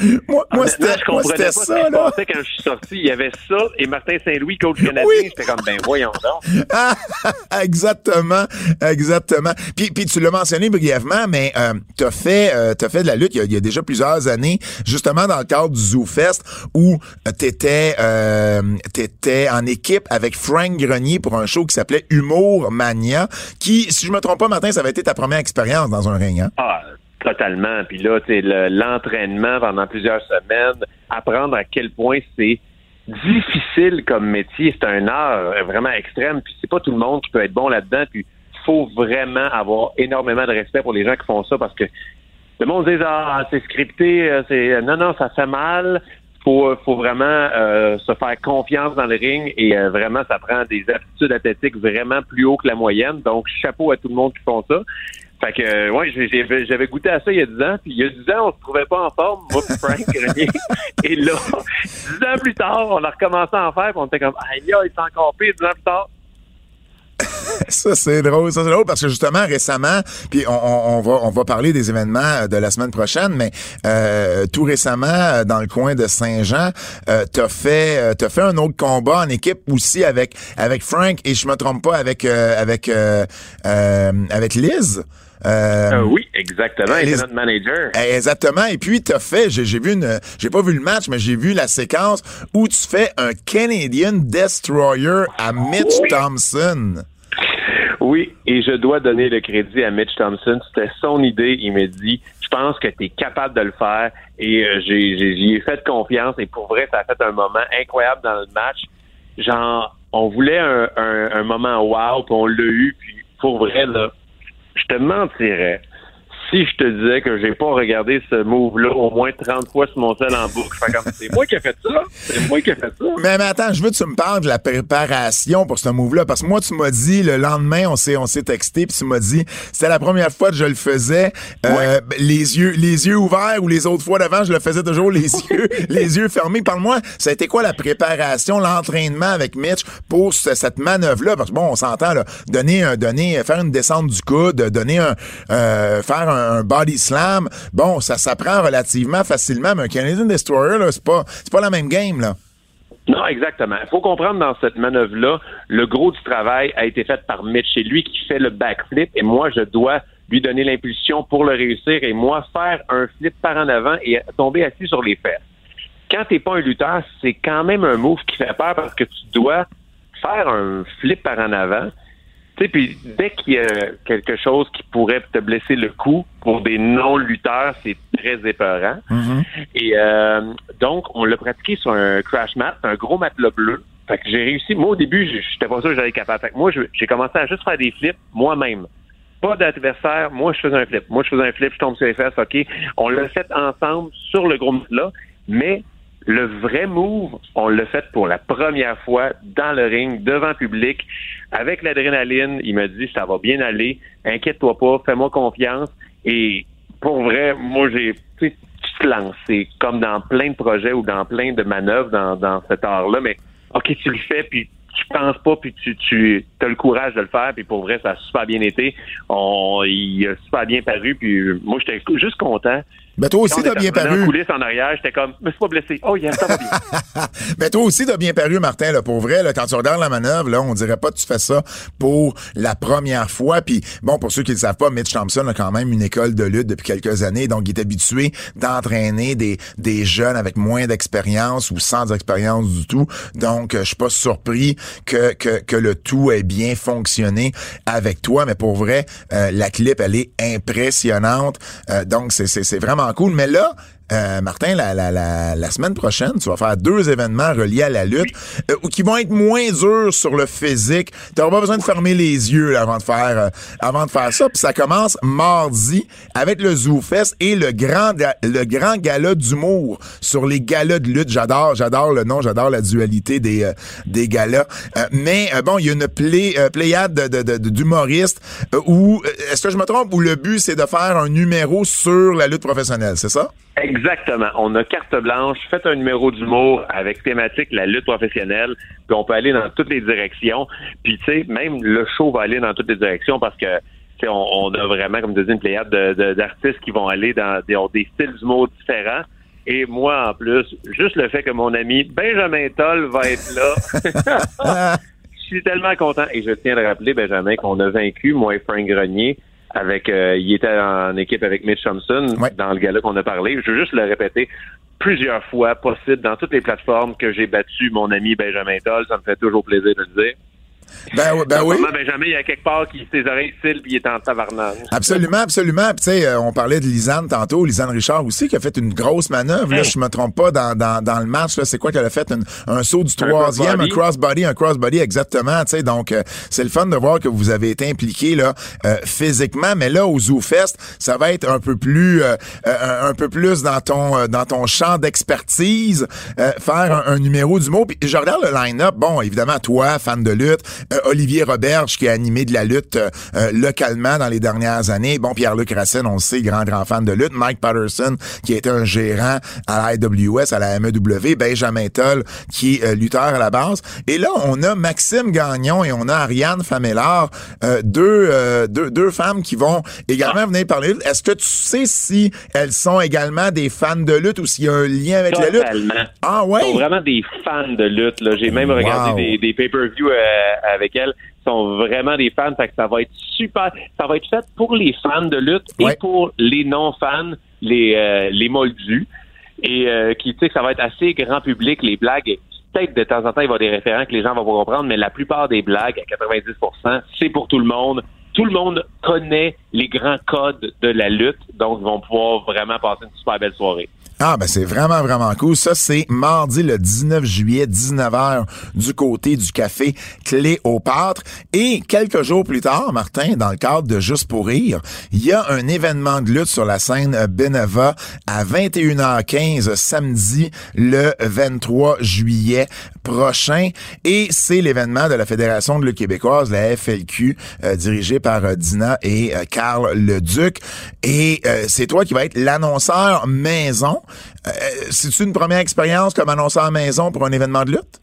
(laughs) moi, moi Honnêtement, c'était je moi, comprenais ce ça qui là. quand je suis sorti. Il y avait ça et Martin Saint-Louis, coach canadien. Oui. J'étais comme, ben voyons donc. (laughs) exactement, exactement. Puis, puis tu l'as mentionné brièvement, mais euh, t'as fait, euh, t'as fait de la lutte il y, a, il y a déjà plusieurs années, justement dans le cadre du Zoo Fest, où euh, t'étais, euh, t'étais en équipe avec Frank Grenier pour un show qui s'appelait Humour Mania, qui, si je me trompe pas, Martin, ça avait été ta première expérience dans un ring. Hein? Ah, totalement. Puis là, tu le- l'entraînement pendant plusieurs semaines, apprendre à quel point c'est difficile comme métier. C'est un art vraiment extrême. Puis c'est pas tout le monde qui peut être bon là-dedans. Puis faut vraiment avoir énormément de respect pour les gens qui font ça parce que le monde dit ah c'est scripté, euh, c'est non non ça fait mal. Faut faut vraiment euh, se faire confiance dans le ring et euh, vraiment ça prend des aptitudes athlétiques vraiment plus haut que la moyenne. Donc chapeau à tout le monde qui font ça. Fait que euh, ouais, j'avais goûté à ça il y a 10 ans, puis il y a 10 ans, on se trouvait pas en forme, moi puis Frank (laughs) Grenier. Et là, 10 ans plus tard, on a recommencé à en faire, puis on était comme aïe, c'est encore pire 10 ans plus tard. (laughs) Ça, c'est drôle. Ça, c'est drôle parce que justement, récemment, puis on, on- on va, on va parler des événements euh, de la semaine prochaine, mais euh, tout récemment, euh, dans le coin de Saint-Jean, euh, t'as fait, euh, t'as fait un autre combat en équipe aussi avec, avec Frank et je me trompe pas avec, euh, avec, avec Liz. Euh, Euh, oui, exactement. Il était notre manager. eh, Exactement. Et puis, t'as fait, j'ai vu une, j'ai pas vu le match, mais j'ai vu la séquence où tu fais un Canadian Destroyer à Mitch Thompson. Oui, et je dois donner le crédit à Mitch Thompson. C'était son idée. Il m'a dit, je pense que tu es capable de le faire. Et euh, j'ai, ai fait confiance. Et pour vrai, ça a fait un moment incroyable dans le match. Genre, on voulait un, un, un moment wow, puis on l'a eu. Puis pour vrai, là, je te mentirais si je te disais que j'ai pas regardé ce move-là au moins 30 fois sur mon sel en boucle. Comme, c'est moi qui ai fait ça. C'est moi qui ai fait ça. Mais, mais attends, je veux que tu me parles de la préparation pour ce move-là, parce que moi, tu m'as dit, le lendemain, on s'est, on s'est texté, puis tu m'as dit, c'était la première fois que je le faisais, euh, les yeux, les yeux ouverts, ou les autres fois d'avant, je le faisais toujours les (laughs) yeux, les yeux fermés. Parle-moi, ça a été quoi la préparation, l'entraînement avec Mitch pour ce- cette manœuvre-là? Parce que bon, on s'entend, là, donner un, donner, faire une descente du coude, donner un, euh, faire un, un body slam, bon, ça s'apprend relativement facilement, mais un Canadian Destroyer, là, c'est pas, pas la même game, là. Non, exactement. Il faut comprendre dans cette manœuvre-là, le gros du travail a été fait par Mitch. C'est lui qui fait le backflip et moi, je dois lui donner l'impulsion pour le réussir et moi faire un flip par en avant et tomber assis sur les fesses. Quand t'es pas un lutteur, c'est quand même un move qui fait peur parce que tu dois faire un flip par en avant. Tu sais, puis dès qu'il y a quelque chose qui pourrait te blesser le cou pour des non-lutteurs, c'est très épeurant. Et euh, donc, on l'a pratiqué sur un crash mat, un gros matelas bleu. Fait que j'ai réussi. Moi, au début, je- j'étais pas sûr que j'allais être capable. Fait que moi, j'ai commencé à juste faire des flips moi-même. Pas d'adversaire. Moi, je faisais un flip. Moi, je faisais un flip, je tombe sur les fesses. OK. On l'a fait ensemble sur le gros matelas. Mais le vrai move, on l'a fait pour la première fois dans le ring, devant public, avec l'adrénaline. Il m'a dit, ça va bien aller. Inquiète-toi pas. Fais-moi confiance. Et pour vrai, moi, j'ai, te lances. C'est comme dans plein de projets ou dans plein de manœuvres dans, dans cet art-là, mais OK, tu le fais, puis tu penses pas, puis tu, tu as le courage de le faire, puis pour vrai, ça a super bien été. On, il a super bien paru, puis moi, j'étais juste content. Ben toi aussi, t'as bien paru. En coulisses en arrière, j'étais comme, je me suis pas blessé. Oh, yeah, ça va bien. (laughs) ben toi aussi, t'as bien paru, Martin. Là, pour vrai, là, quand tu regardes la manœuvre, là, on dirait pas que tu fais ça pour la première fois. Puis bon, pour ceux qui ne savent pas, Mitch Thompson a quand même une école de lutte depuis quelques années, donc il est habitué d'entraîner des, des jeunes avec moins d'expérience ou sans expérience du tout. Donc, je suis pas surpris que, que, que le tout ait bien fonctionné avec toi. Mais pour vrai, euh, la clip, elle est impressionnante. Euh, donc, c'est vraiment cool. Mais là, euh, Martin, la, la, la, la, semaine prochaine, tu vas faire deux événements reliés à la lutte euh, qui vont être moins durs sur le physique. Tu n'auras pas besoin de fermer les yeux avant de faire euh, avant de faire ça. Puis ça commence mardi avec le Zoo Fest et le grand le grand gala d'humour sur les galas de lutte. J'adore, j'adore le nom, j'adore la dualité des des galas. mais bon, il y a une play, pléiade de, d'humoristes où est-ce que je me trompe où le but c'est de faire un numéro sur la lutte professionnelle, c'est ça? Exactement. On a carte blanche. Faites un numéro d'humour avec thématique la lutte professionnelle. Puis on peut aller dans toutes les directions. Puis tu sais, même le show va aller dans toutes les directions parce que on, on a vraiment, comme tu dis, une pléiade d'artistes qui vont aller dans des, des styles d'humour différents. Et moi, en plus, juste le fait que mon ami Benjamin Toll va être là. (laughs) Je suis tellement content. Et je tiens à rappeler, Benjamin, qu'on a vaincu, moi et Frank Grenier, avec euh, il était en équipe avec Mitch Thompson dans le gala qu'on a parlé. Je veux juste le répéter plusieurs fois possible dans toutes les plateformes que j'ai battu mon ami Benjamin Toll. Ça me fait toujours plaisir de le dire. Ben, ben oui. Benjamin, il y a quelque part qui ses oreilles cils puis il est en tabarnak. Absolument, absolument. Puis tu sais, euh, on parlait de Lisanne tantôt, Lisanne Richard aussi, qui a fait une grosse manœuvre. Là, je me trompe pas dans, dans, dans le match. C'est quoi qu'elle a fait? un saut du troisième, un crossbody, un crossbody, exactement. Tu sais, donc euh, c'est le fun de voir que vous avez été impliqué là euh, physiquement, mais là au Zoo Fest, ça va être un peu plus un peu plus dans ton dans ton champ d'expertise, faire un, numéro du mot. Puis je regarde le line-up. Bon, évidemment, toi, fan de lutte. Euh, Olivier Roberge qui a animé de la lutte euh, euh, localement dans les dernières années. Bon, Pierre-Luc Racine, on le sait, grand, grand fan de lutte. Mike Patterson, qui a été un gérant à la IWS, à la MEW. Benjamin Toll, qui est lutteur à la base. Et là, on a Maxime Gagnon et on a Ariane Famellard, deux, deux, deux femmes qui vont également venir parler. Est-ce que tu sais si elles sont également des fans de lutte ou s'il y a un lien avec la lutte? Ah ouais? Ils sont vraiment des fans de lutte. J'ai même regardé des, des pay-per-views avec elles sont vraiment des fans. Fait que ça va être super. Ça va être fait pour les fans de lutte et pour les non-fans, les, euh, les moldus. Et euh, qui, tu sais, ça va être assez grand public, les blagues. Peut-être de temps en temps, il va y avoir des référents que les gens vont pas comprendre, mais la plupart des blagues, à 90%, c'est pour tout le monde. Tout le monde connaît les grands codes de la lutte, donc ils vont pouvoir vraiment passer une super belle soirée. Ah, ben c'est vraiment, vraiment cool. Ça, c'est mardi le 19 juillet, 19h, du côté du café Cléopâtre. Et quelques jours plus tard, Martin, dans le cadre de Juste pour rire, il y a un événement de lutte sur la scène Beneva à 21h15 samedi le 23 juillet prochain. Et c'est l'événement de la Fédération de lutte québécoise, la FLQ, euh, dirigée par euh, Dina et euh, Carl Leduc. Et c'est toi qui vas être l'annonceur maison. Euh, C'est-tu une première expérience comme annonceur à maison pour un événement de lutte?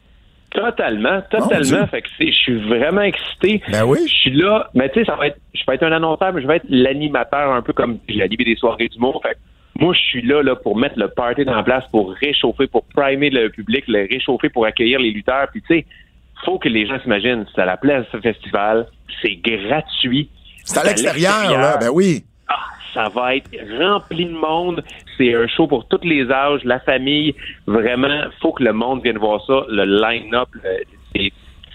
Totalement, totalement. fait que je suis vraiment excité. Ben oui. Je suis là, mais tu sais, ça va être, je vais être un annonceur, mais je vais être l'animateur un peu comme j'ai animé des soirées d'humour. Fait moi, je suis là, là pour mettre le party en place, pour réchauffer, pour primer le public, le réchauffer pour accueillir les lutteurs. Puis tu sais, faut que les gens s'imaginent, c'est à la place ce festival, c'est gratuit. C'est à l'extérieur, là, ben oui. Ça va être rempli de monde. C'est un show pour tous les âges, la famille. Vraiment, faut que le monde vienne voir ça. Le line-up,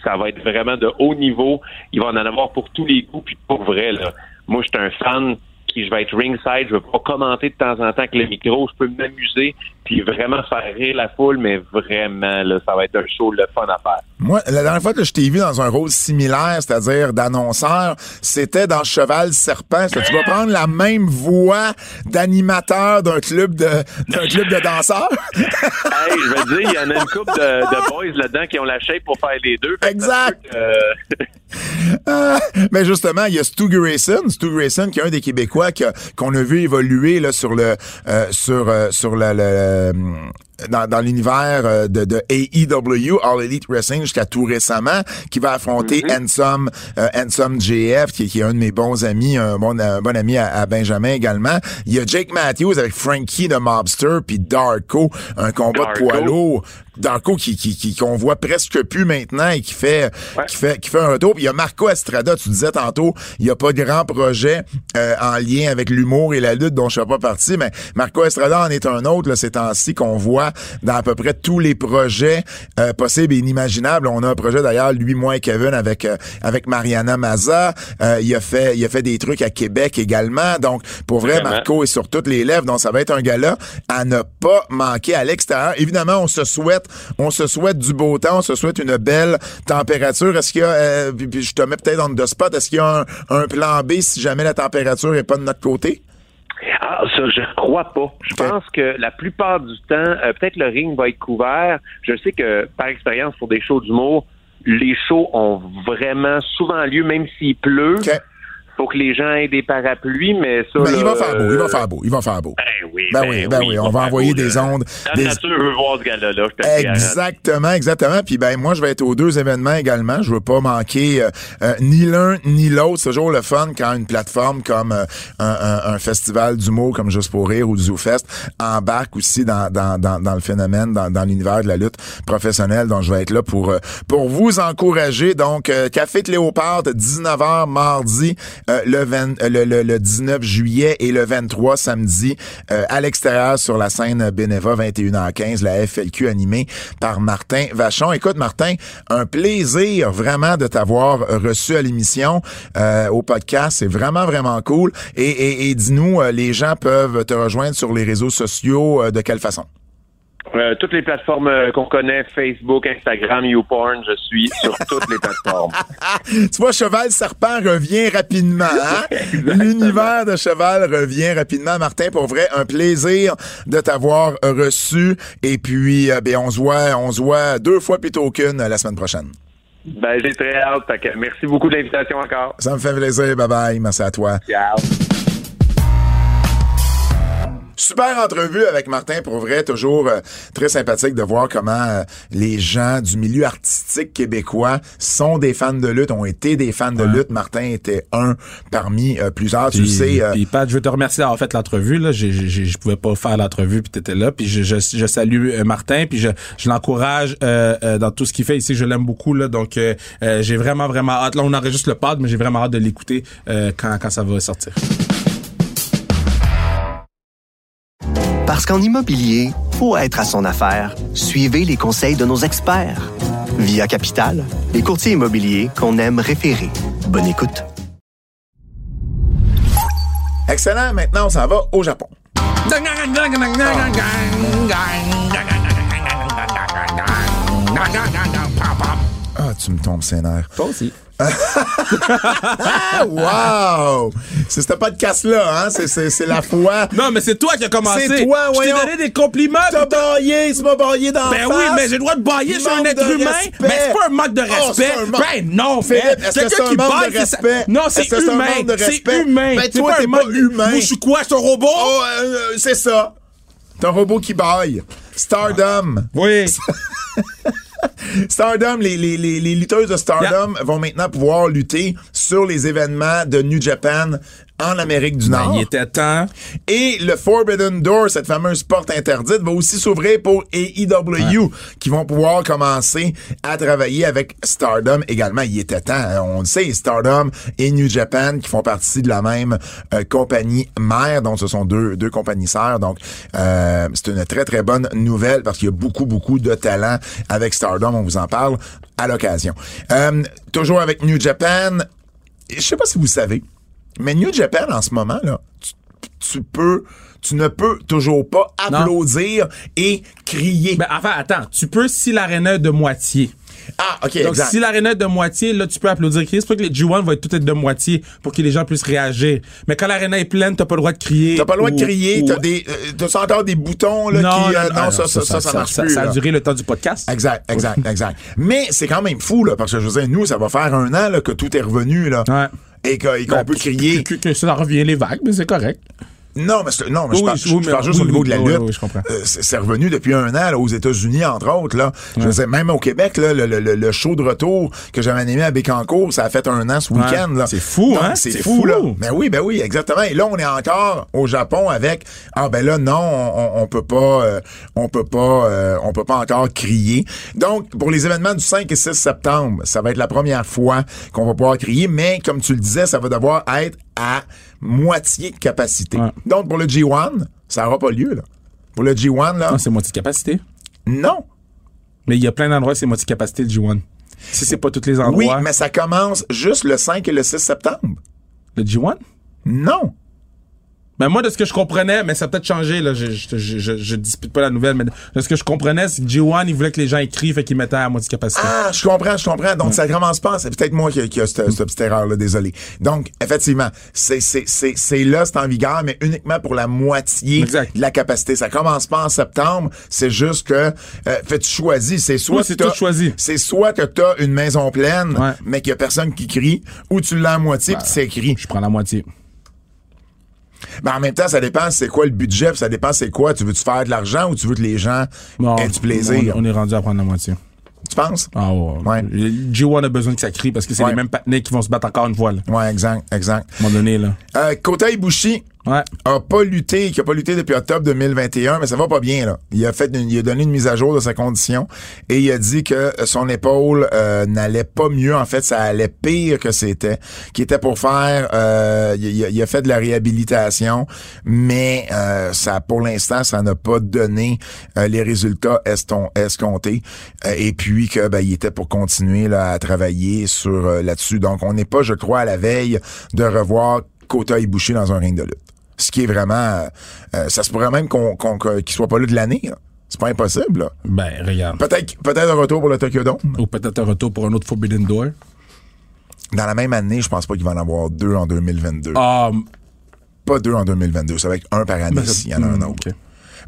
ça va être vraiment de haut niveau. Il va en avoir pour tous les goûts. Puis pour vrai, là, moi, je suis un fan je vais être ringside, je vais pas commenter de temps en temps avec le micro, je peux m'amuser, puis vraiment faire rire la foule, mais vraiment, là, ça va être un show le fun à faire. Moi, la dernière fois que je t'ai vu dans un rôle similaire, c'est-à-dire d'annonceur, c'était dans Cheval Serpent. tu vas prendre la même voix d'animateur d'un club de d'un club de danseurs? (laughs) hey, je veux dire, il y en a une couple de, boys là-dedans qui ont la shape pour faire les deux. Exact. Euh, (laughs) Ah, mais justement, il y a Stu Grayson, Stu Grayson qui est un des Québécois qu'on a vu évoluer là sur le euh, sur euh, sur le, le- le- dans, dans l'univers euh, de, de AEW, All Elite Wrestling, jusqu'à tout récemment, qui va affronter Handsome, euh, Handsome JF, qui, qui est un de mes bons amis, un bon, un bon ami à, à Benjamin également. Il y a Jake Matthews avec Frankie de Mobster, puis Darko, un combat de poids lourd. Darko qui qui qui qu'on voit presque plus maintenant et qui fait qui fait qui fait un retour. Puis il y a Marco Estrada, tu disais tantôt, il y a pas de grand projet euh, en lien avec l'humour et la lutte dont je fais pas partie, mais Marco Estrada en est un autre là, ces temps-ci qu'on voit dans à peu près tous les projets euh, possibles et inimaginables. On a un projet d'ailleurs lui moi et Kevin avec euh, avec Mariana Maza. Euh, il a fait il a fait des trucs à Québec également. Donc pour vrai Vraiment. Marco est sur toutes les lèvres. Donc ça va être un gala à ne pas manquer à l'extérieur. Évidemment, on se souhaite on se souhaite du beau temps, on se souhaite une belle température. Est-ce qu'il y a euh, puis- puis je te mets peut-être dans le spot, est-ce qu'il y a un, un plan B si jamais la température est pas de notre côté? Ah, ça, je crois pas. Je pense que la plupart du temps, euh, peut-être le ring va être couvert. Je sais que, par expérience, pour des shows d'humour, les shows ont vraiment souvent lieu, même s'il pleut. Faut que les gens aient des parapluies, mais ça. Ben, il va faire beau, il va euh, faire beau, il va faire beau. Ben oui, Ben oui, ben oui, on va envoyer beau, des là. ondes, La des- nature veut voir ce gars-là. Exactement, exactement. Puis ben moi je vais être aux deux événements également. Je veux pas manquer euh, euh, ni l'un ni l'autre. C'est toujours le fun quand une plateforme comme euh, un, un- un festival d'humour comme Juste pour rire ou ZooFest embarque aussi dans, dans, dans, dans le phénomène, dans, dans l'univers de la lutte professionnelle. Donc je vais être là pour euh, pour vous encourager. Donc euh, Café de Léopard 19h mardi euh, le, 20 euh, le, le, le 19 juillet et le 23 samedi euh, à l'extérieur sur la scène Beneva 21h15 la FLQ animée par Martin Vachon. Écoute Martin, un plaisir vraiment de t'avoir reçu à l'émission au podcast, c'est vraiment vraiment cool. Et, et, dis-nous les gens peuvent te rejoindre sur les réseaux sociaux de quelle façon? Euh, toutes les plateformes euh, qu'on connaît, Facebook, Instagram, YouPorn, je suis sur (laughs) toutes les plateformes. tu vois, Cheval Serpent revient rapidement. Hein? (laughs) L'univers de Cheval revient rapidement. Martin, pour vrai, un plaisir de t'avoir reçu. Et puis, euh, ben, on se voit, on se voit deux fois plutôt qu'une la semaine prochaine. Ben, j'ai très hâte. Merci beaucoup de l'invitation encore. Ça me fait plaisir. Bye bye. Merci à toi. Ciao. Super entrevue avec Martin, pour vrai, toujours euh, très sympathique de voir comment euh, les gens du milieu artistique québécois sont des fans de lutte, ont été des fans de lutte. Martin était un parmi euh, plusieurs, tu Puis, sais. euh, puis Pat, je veux te remercier d'avoir fait l'entrevue. Là, j'ai, j'ai, je pouvais pas faire l'entrevue puis t'étais là. Puis je, je, je salue euh, Martin puis je, je l'encourage euh, euh, dans tout ce qu'il fait ici. Je l'aime beaucoup là, donc j'ai vraiment vraiment hâte. Là, on enregistre le pod, mais j'ai vraiment hâte de l'écouter euh, quand quand ça va sortir. Parce qu'en immobilier, pour être à son affaire, suivez les conseils de nos experts. Via Capital, les courtiers immobiliers qu'on aime référer. Bonne écoute. Excellent. Maintenant, on s'en va au Japon. Ah, tu me tombes nerfs. Toi aussi. (laughs) Wow! C'est ce podcast-là, hein? C'est, la foi. Non, mais c'est toi qui as commencé. C'est toi, Je t'ai voyons. donné des compliments. T'as baillé, tu m'as baillé dans Ben la oui, face. mais j'ai le droit de bailler sur un Manque être humain. respect. Mais c'est pas un manque de Oh, c'est respect. un manque- Ben non, Philippe, man. est-ce que c'est un qui manque de respect? Non, c'est un humain. C'est humain. Ben, toi, t'es un pas humain. Moi, je suis quoi, c'est un robot? Oh, euh, c'est ça. C'est un robot qui baille. Stardom. Oui. (laughs) (laughs) Stardom, les, les, les, les lutteuses de Stardom vont maintenant pouvoir lutter sur les événements de New Japan en Amérique du Nord. Ben, il était temps. Et le Forbidden Door, cette fameuse porte interdite, va aussi s'ouvrir pour AEW, qui vont pouvoir commencer à travailler avec Stardom également. Il était temps, hein, on le sait, Stardom et New Japan, qui font partie de la même euh, compagnie mère, donc ce sont deux, deux compagnies sœurs. Donc, euh, c'est une très, très bonne nouvelle parce qu'il y a beaucoup, beaucoup de talent avec Stardom. On vous en parle à l'occasion. Euh, toujours avec New Japan, je sais pas si vous savez, mais New Japan, en ce moment, là, tu- tu peux, tu ne peux toujours pas Non. applaudir et crier. Ben, enfin, attends, tu peux si l'aréna est de moitié. ah, ok, Donc, exact. si l'aréna est de moitié, là, tu peux applaudir crier. C'est pas que les G1 vont être tout être de moitié pour que les gens puissent réagir. Mais quand l'aréna est pleine, t'as pas le droit de crier. T'as pas le droit de crier, ou- t'as des, euh, t'as encore des boutons, là, non, qui, non, euh, non, non, ça, ça, ça, ça, marche plus. Ça a là. duré le temps du podcast. Exact, exact, exact. Mais c'est quand même fou, là, parce que je veux dire, nous, ça va faire un an, là, que tout est revenu, là. Ouais. Et qu'on Ben, peut crier. Que, que ça revient les vagues, mais c'est correct. Non, mais, c'est- non, mais Oui, je parle, je- mais- parle juste oui, au niveau de la lutte. oui, oui, je comprends. Euh, c'est revenu depuis un an là, aux États-Unis, entre autres. Là. Je veux dire, même au Québec, là, le, le- le- show de retour que j'avais animé à Bécancourt, ça a fait un an ce Ouais. week-end. là. C'est fou, Donc, hein? C'est fou, fou. là. Ben oui, ben oui, exactement. Et là, on est encore au Japon avec ah ben là non, on, on, on peut pas, euh, on peut pas, euh, on peut pas encore crier. Donc pour les événements du 5 et 6 septembre, ça va être la première fois qu'on va pouvoir crier, mais comme tu le disais, ça va devoir être à moitié de capacité. Ouais. Donc pour le G1, ça n'aura pas lieu là. Pour le G1 là, Non, c'est moitié de capacité. non. Mais il y a plein d'endroits où c'est moitié de capacité le G1. Si c'est pas tous les endroits. Oui, mais ça commence juste le 5 et le 6 septembre. Le G1? Non. Ben moi, de ce que je comprenais, mais ça a peut-être changé, là, je, je, je, je, dispute pas la nouvelle, mais de ce que je comprenais, c'est que G1, il voulait que les gens écrivent, fait qu'il mettait à moitié capacité. Ah, je comprends, je comprends. Donc, ça commence pas. C'est peut-être moi qui, qui a cette, cette petite erreur-là, désolé. Donc, effectivement, c'est, c'est, c'est, c'est là, c'est en vigueur, mais uniquement pour la moitié Exact. de la capacité. Ça commence pas en septembre. C'est juste que, euh, fait, tu choisis. C'est soit Oui, c'est que t'as- tout choisi. C'est soit que t'as une maison pleine, Ouais. mais qu'il y a personne qui crie, ou tu l'as à moitié puis c'est écrit. Je prends la moitié. Ben, en même temps, ça dépend c'est quoi le budget, ça dépend c'est quoi? Tu veux-tu faire de l'argent ou tu veux que les gens aient du plaisir? On, on est rendu à prendre la moitié. Tu penses? Ah ouais. Ouais. Le G1 a besoin que ça crie parce que c'est Ouais. les mêmes patinets qui vont se battre encore une fois, là. Ouais, exact, exact. À un moment donné, là. Euh, Kota Ibushi, Ouais. a pas lutté, qui a pas lutté depuis octobre 2021, mais ça va pas bien là. Il a fait, une- il a donné une mise à jour de sa condition et il a dit que son épaule euh, n'allait pas mieux. En fait, ça allait pire que c'était. Qui était pour faire, euh, il, a, il a fait de la réhabilitation, mais euh, ça, pour l'instant, ça n'a pas donné euh, les résultats escomptés. Euh, et puis que ben, il était pour continuer là, à travailler sur euh, là-dessus. Donc, on n'est pas, je crois, à la veille de revoir Kota Ibushi dans un ring de lutte. Ce qui est vraiment... euh, ça se pourrait même qu'on, qu'on, que- qu'il soit pas là de l'année. là. C'est pas impossible. là. Ben, regarde. Peut-être, peut-être un retour pour le Tokyo Dome. Ou peut-être un retour pour un autre Forbidden Door. Dans la même année, je pense pas qu'il va en avoir deux en 2022. Ah, Pas deux en 2022. Ça va être un par année ben, s'il y en a un hmm, autre. ok.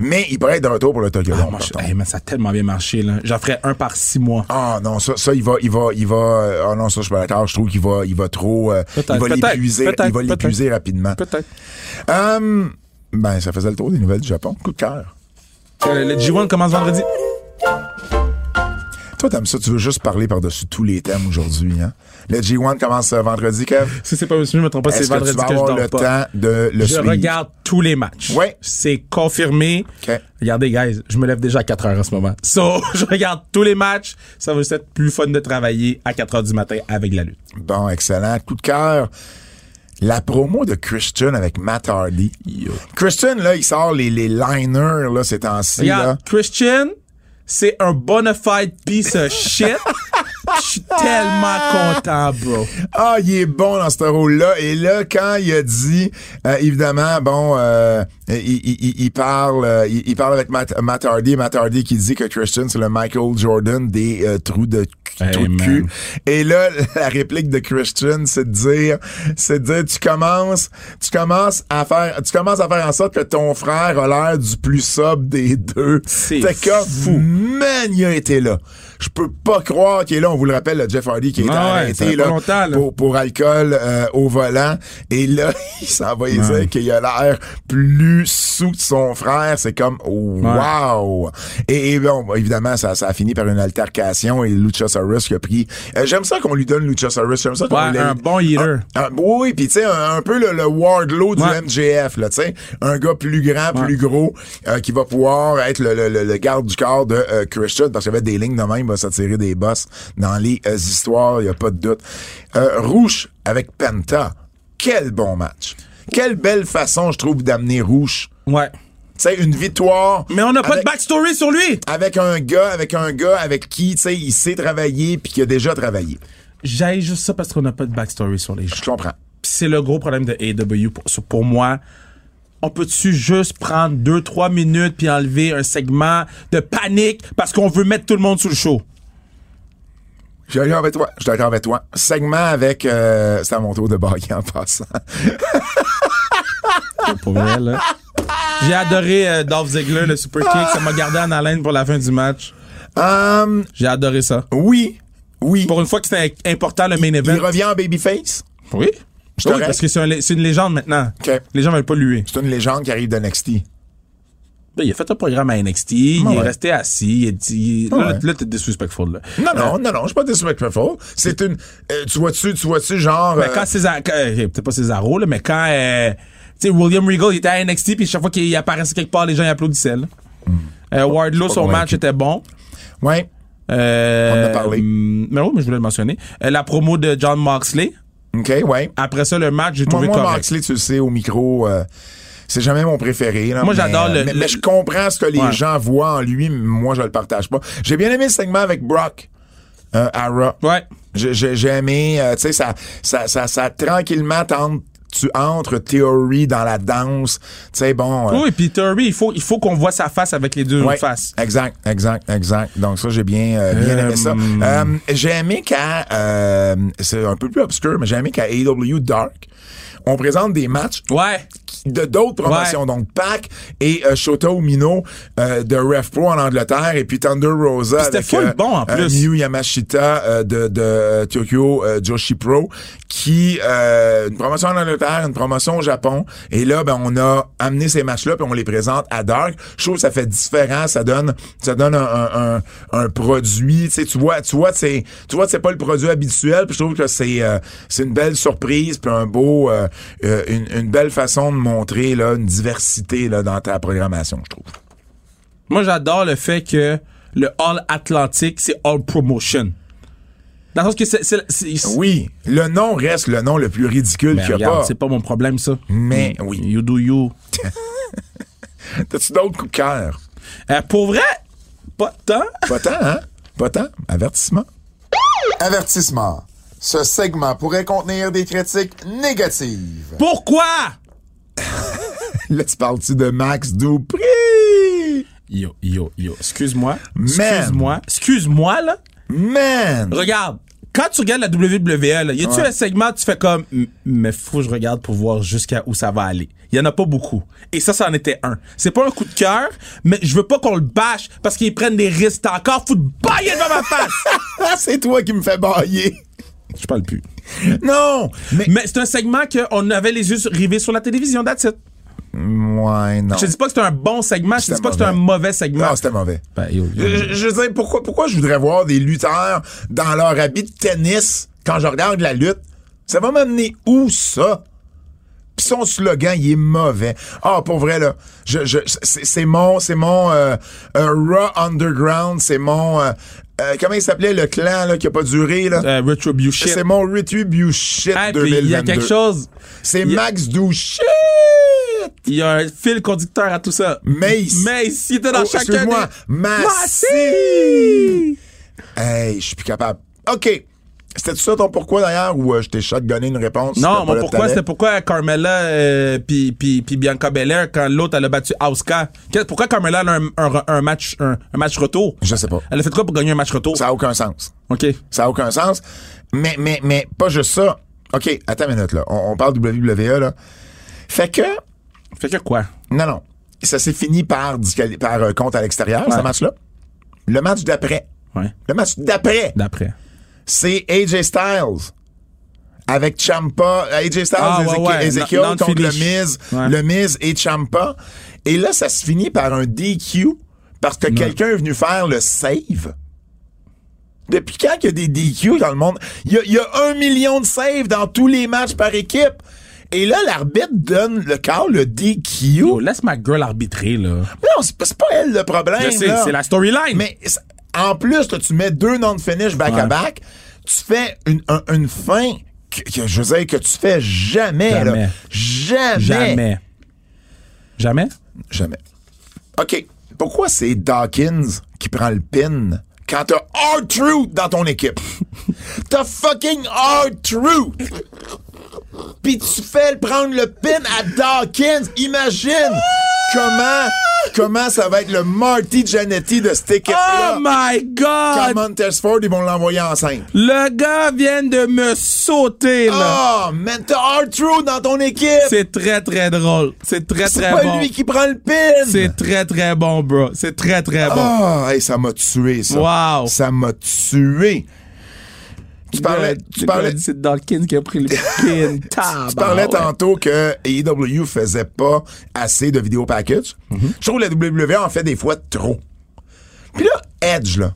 Mais il pourrait être de retour pour le Tokyo Ah, Dome. moi, par je- contre. hey, mais ça a tellement bien marché, là. J'en ferais un par six mois. Ah non, ça, ça il va, il va, il va. euh, Ah non, ça je suis pas d'accord. Je trouve qu'il va, il va trop, euh, Peut-être, il va peut-être, l'épuiser, il va l'épuiser rapidement. Peut-être. Euh, ben ça faisait le tour des nouvelles du Japon. Coup de cœur. Euh, le G1 commence vendredi. Toi, t'aimes ça, tu veux juste parler par-dessus tous les thèmes aujourd'hui, hein? Le G1 commence euh, vendredi, Kev. Si c'est pas, si je me trompe pas, c'est Est-ce que tu vendredi vas que, je avoir dors le pas. temps de le je suivre? regarde tous les matchs. Ouais. C'est confirmé. OK. Regardez, guys, je me lève déjà à 4 heures en ce moment. So, (laughs) je regarde tous les matchs. Ça va juste être plus fun de travailler à 4 heures du matin avec la lutte. Bon, excellent. Coup de cœur. La promo de Christian avec Matt Hardy. Christian, là, il sort les, les liners, là, ces temps-ci, Christian, c'est un bona fide piece of shit. (laughs) Je suis tellement content, bro. Ah, il est bon dans ce rôle-là. Et là, quand il a dit, euh, évidemment, bon, euh, il, il- il- parle, euh, il, il parle avec Matt, Matt Hardy, Matt Hardy qui dit que Christian c'est le Michael Jordan des euh, trous de Hey, de cul. Et là, (laughs) la réplique de Christian, c'est de dire, c'est de dire, tu commences, tu commences à faire, tu commences à faire en sorte que ton frère a l'air du plus sobre des deux. C'est fou. man, il a été là. Je peux pas croire qu'il est là. On vous le rappelle, le Jeff Hardy qui Ah ouais, arrêté là, pour, pour alcool euh, au volant. Et là, (laughs) il s'en va y dire qu'il a l'air plus sous que son frère. C'est comme, wow! Et, et bon, évidemment, ça, ça a fini par une altercation et Luchasaurus qui a pris... euh, J'aime ça qu'on lui donne Luchasaurus. J'aime ça qu'on Ouais, lui- un bon heater. un- un- oui, puis tu sais, un, un peu le, le Wardlow du Ouais. MJF, là, tu sais. Un gars plus grand, plus gros, euh, qui va pouvoir être le, le- le- le garde du corps de euh, Christian, parce qu'il y avait des lignes de même, va s'attirer des boss dans les euh, histoires, il y a pas de doute. Euh, Rouge avec Penta, quel bon match. Quelle belle façon, je trouve, d'amener Rouge. Ouais. Tu sais, une victoire. Mais on n'a pas de backstory sur lui. Avec un gars, avec un gars avec qui, tu sais, il sait travailler puis qui a déjà travaillé. J'aille juste ça parce qu'on n'a pas de backstory sur les gens. Je comprends. C'est le gros problème de AW pour, pour moi. On peut-tu juste prendre deux, trois minutes puis enlever un segment de panique parce qu'on veut mettre tout le monde sous le show? Je suis d'accord avec toi. Je suis d'accord avec toi. Segment avec... Euh, c'est à mon tour de baguer en passant. (laughs) Pour vrai, là. J'ai adoré euh, Dolph Ziggler, le super kick. Ça m'a gardé en haleine pour la fin du match. Hum, J'ai adoré ça. oui. Oui. Pour une fois que c'était important, le main Il event. revient en babyface. Oui. Oui, parce que c'est un une légende maintenant. Les gens veulent pas lui. C'est une légende qui arrive de NXT. Ben, il a fait un programme à NXT, il Ouais. est resté assis, il a dit, là, Ouais. là, t'es disrespectful, là. Non, non, non, non, je suis pas disrespectful. C'est une... euh, tu vois-tu, tu vois-tu, genre... Mais euh, quand César, euh, peut-être pas Césaro, là, mais quand, euh, tu sais, William Regal, il était à NXT, puis chaque fois qu'il apparaissait quelque part, les gens applaudissaient, là. Euh, Wardlow, son match était bon. Ouais. Euh, On en a parlé. Mais oui, mais je voulais le mentionner. Euh, la promo de John Moxley. OK, ouais. Après ça, le match, j'ai Moi, trouvé moi correct. Moxley, tu le sais, au micro, euh, c'est jamais mon préféré. là, Moi, j'adore le- Mais, le- mais je comprends ce que les Ouais. gens voient en lui, mais moi, je le partage pas. J'ai bien aimé le segment avec Brock euh, à Raw. Ouais. J'ai- j'ai aimé, euh, tu sais, ça, ça, ça, ça, tranquillement, tente- tu entres Theory dans la danse. Tu sais, bon... euh, Oui, puis Theory, il faut, il faut qu'on voit sa face avec les deux Ouais, faces. Exact, exact, exact. Donc ça, j'ai bien, euh, bien aimé ça. Euh, j'ai aimé qu'à, euh, c'est un peu plus obscur, mais j'ai aimé qu'à AEW Dark, on présente des matchs Ouais. de d'autres promotions. Ouais. Donc, Pac et euh, Shota Umino euh, de Ref Pro en Angleterre et puis Thunder Rosa C'était full bon, en plus. Miyu Yamashita euh, de, de euh, Tokyo euh, Joshi Pro qui euh, une promotion en Angleterre, une promotion au Japon et là ben on a amené ces matchs-là puis on les présente à Dark. Je trouve que ça fait différent, ça donne ça donne un, un, un, un produit, tu sais tu vois tu vois c'est tu vois c'est pas le produit habituel, puis je trouve que c'est euh, c'est une belle surprise puis un beau euh, euh, une, une belle façon de montrer là une diversité là dans ta programmation, je trouve. Moi, j'adore le fait que le All Atlantic, c'est All Promotion. Dans le sens que c'est... c'est- c'est- Oui, le nom reste le nom le plus ridicule Ben, qu'il y a regarde, pas. c'est pas mon problème, ça. Mais oui. You do you. (laughs) T'as-tu d'autres coups de cœur? Euh, pour vrai, pas tant. Pas tant, hein? Pas tant. Avertissement. Avertissement. Ce segment pourrait contenir des critiques négatives. Pourquoi? (laughs) Là, tu parles-tu de Max Dupree? Yo, yo, yo. Excuse-moi. Excuse-moi. Excuse-moi, là. Man! Regarde. Quand tu regardes la WWE, là, y a-tu Ouais. un segment, tu fais comme, mais faut que je regarde pour voir jusqu'à où ça va aller. Il y en a pas beaucoup. Et ça, ça en était un. C'est pas un coup de cœur, mais je veux pas qu'on le bâche parce qu'ils prennent des risques. T'as encore foutre bailler devant ma face. (laughs) C'est toi qui me fais bailler. Je parle plus. Non! Mais. Mais c'est un segment qu'on avait les yeux rivés sur la télévision, that's it. Ouais, non. Je dis pas que c'est un bon segment, je C'était dis pas que c'est un mauvais segment. Non, c'était mauvais. Ben, yo, yo, yo. Je, je veux dire, pourquoi, pourquoi je voudrais voir des lutteurs dans leur habit de tennis quand je regarde la lutte? Ça va m'amener où, ça? Puis son slogan, il est mauvais. Ah, pour vrai, là, je, je, c'est c'est mon, c'est mon euh, euh, Raw Underground, c'est mon... euh, euh, comment il s'appelait, le clan, là, qui a pas duré, là? Euh, Retribution. c'est mon Retribution Ah, puis 2022. il y a quelque chose. C'est a- Max Douchit! Il y a un fil conducteur à tout ça. Mace. Mace, il était dans Oh, chacun excuse-moi, des... Massy! Hey, je suis plus capable. OK. C'était ça ton pourquoi d'ailleurs ou euh, je t'ai shotgunné une réponse? Non, mon pourquoi, c'était pourquoi Carmella euh, puis puis puis Bianca Belair quand l'autre elle a battu. Quel- Pourquoi Carmella a un, un, un match un, un match retour? Je sais pas. Elle a fait quoi pour gagner un match retour? Ça a aucun sens. OK. Ça a aucun sens. Mais, mais, mais, pas juste ça. OK, attends une minute, là. On, on parle WWE, là. Fait que, Fait que quoi? Non, non. Ça s'est fini par, par euh, compte à l'extérieur, ce match-là. Le match d'après. Ouais. Le match d'après, D'après. C'est AJ Styles. Avec Champa, AJ Styles, Ah, ouais, Ezeki- ouais. Ezekiel Non- contre le. Miz, Ouais. le Miz et Champa. Et là, ça se finit par un DQ parce que quelqu'un est venu faire le save. Depuis quand qu'il y a des DQ dans le monde? Il y a, il y a un million de saves dans tous les matchs par équipe. Et là, l'arbitre donne le call, le DQ. Laisse ma girl arbitrer là. Non, c'est pas, elle le problème. Je sais, c'est la storyline. Mais en plus, tu mets deux non-finish back-à-back, tu fais une, un- une fin que, que je veux dire que tu fais jamais. Jamais. Là. Jamais. Jamais. Jamais Jamais? OK. Pourquoi c'est Dawkins qui prend le pin quand t'as R-Truth dans ton équipe? (laughs) t'as fucking R-Truth! Puis tu fais le prendre le pin à Dawkins. Imagine comment comment ça va être le Marty Jannetty de cette équipe-là. Oh my God! Montesford, ils vont l'envoyer enceinte. Le gars vient de me sauter, là. Oh, man, t'as Arthur dans ton équipe. C'est très, très drôle. C'est très, C'est très pas bon. lui qui prend le pin. C'est très, très bon, bro. C'est très, très bon. Ah, hey, ça m'a tué, ça. Wow. Ça m'a tué. Tu parlais, tu parlais, tu C'est Dawkins qui a pris le pin. (laughs) parlais Tabarouette. tantôt que AEW faisait pas assez de vidéo package. Mhm. Je trouve que la WWE en fait des fois trop. Puis là, Edge, là.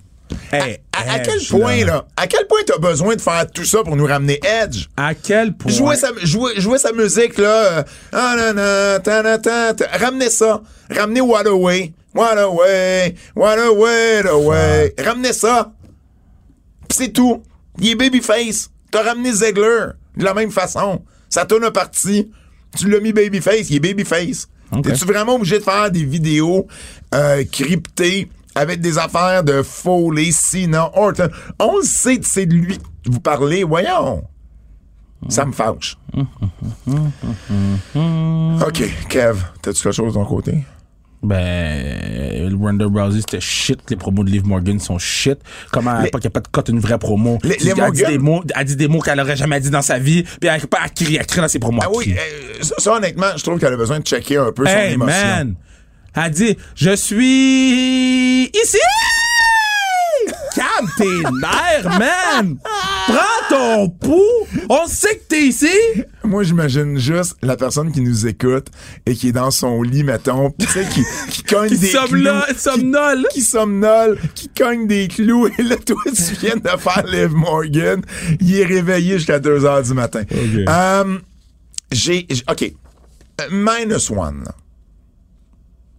Hey, À, à quel Edge, point, là. là, à quel point t'as besoin de faire tout ça pour nous ramener Edge? À quel point? Jouer sa, jouer, jouer sa musique, là. euh, Ah, nan, nan, ta, nan, ta, ta. Ramenez ça. Ramenez What Away. What Away. What Away, Away. Ramenez ça. Pis c'est tout. Il est babyface. T'as ramené Ziegler de la même façon. Ça tourne parti. Tu l'as mis babyface. Il est babyface. Ok. T'es-tu vraiment obligé de faire des vidéos euh, cryptées avec des affaires de Foley, Cena, Orton? On le sait, c'est de lui que vous parlez. Voyons. Ça me fâche. OK, Kev, t'as-tu quelque chose de ton côté? Ben, le Ronda Rousey, c'était shit. Les promos de Liv Morgan sont shit. Comment elle pas capable de coter une vraie promo. Les- les elle, dit Morgan- des mots, elle dit des mots qu'elle aurait jamais dit dans sa vie. Puis elle pas crier, à crier dans ses promos. Ah Elle oui, crie. euh, ça, honnêtement, je trouve qu'elle a besoin de checker un peu son émotion. man! Elle dit, je suis ici! (laughs) Calme tes nerfs, man! Prends ton pouls! On sait que t'es ici! Moi, j'imagine juste la personne qui nous écoute et qui est dans son lit, mettons, pis tu sais, qui, qui (laughs) cogne Qui des somnole- clous. somnole. Qui, qui somnole, qui cogne des clous. Et là, toi, tu viens de faire Liv Morgan. Il est réveillé jusqu'à 2 heures du matin. Ok. Euh, j'ai, j'ai- OK. Euh, Minus one.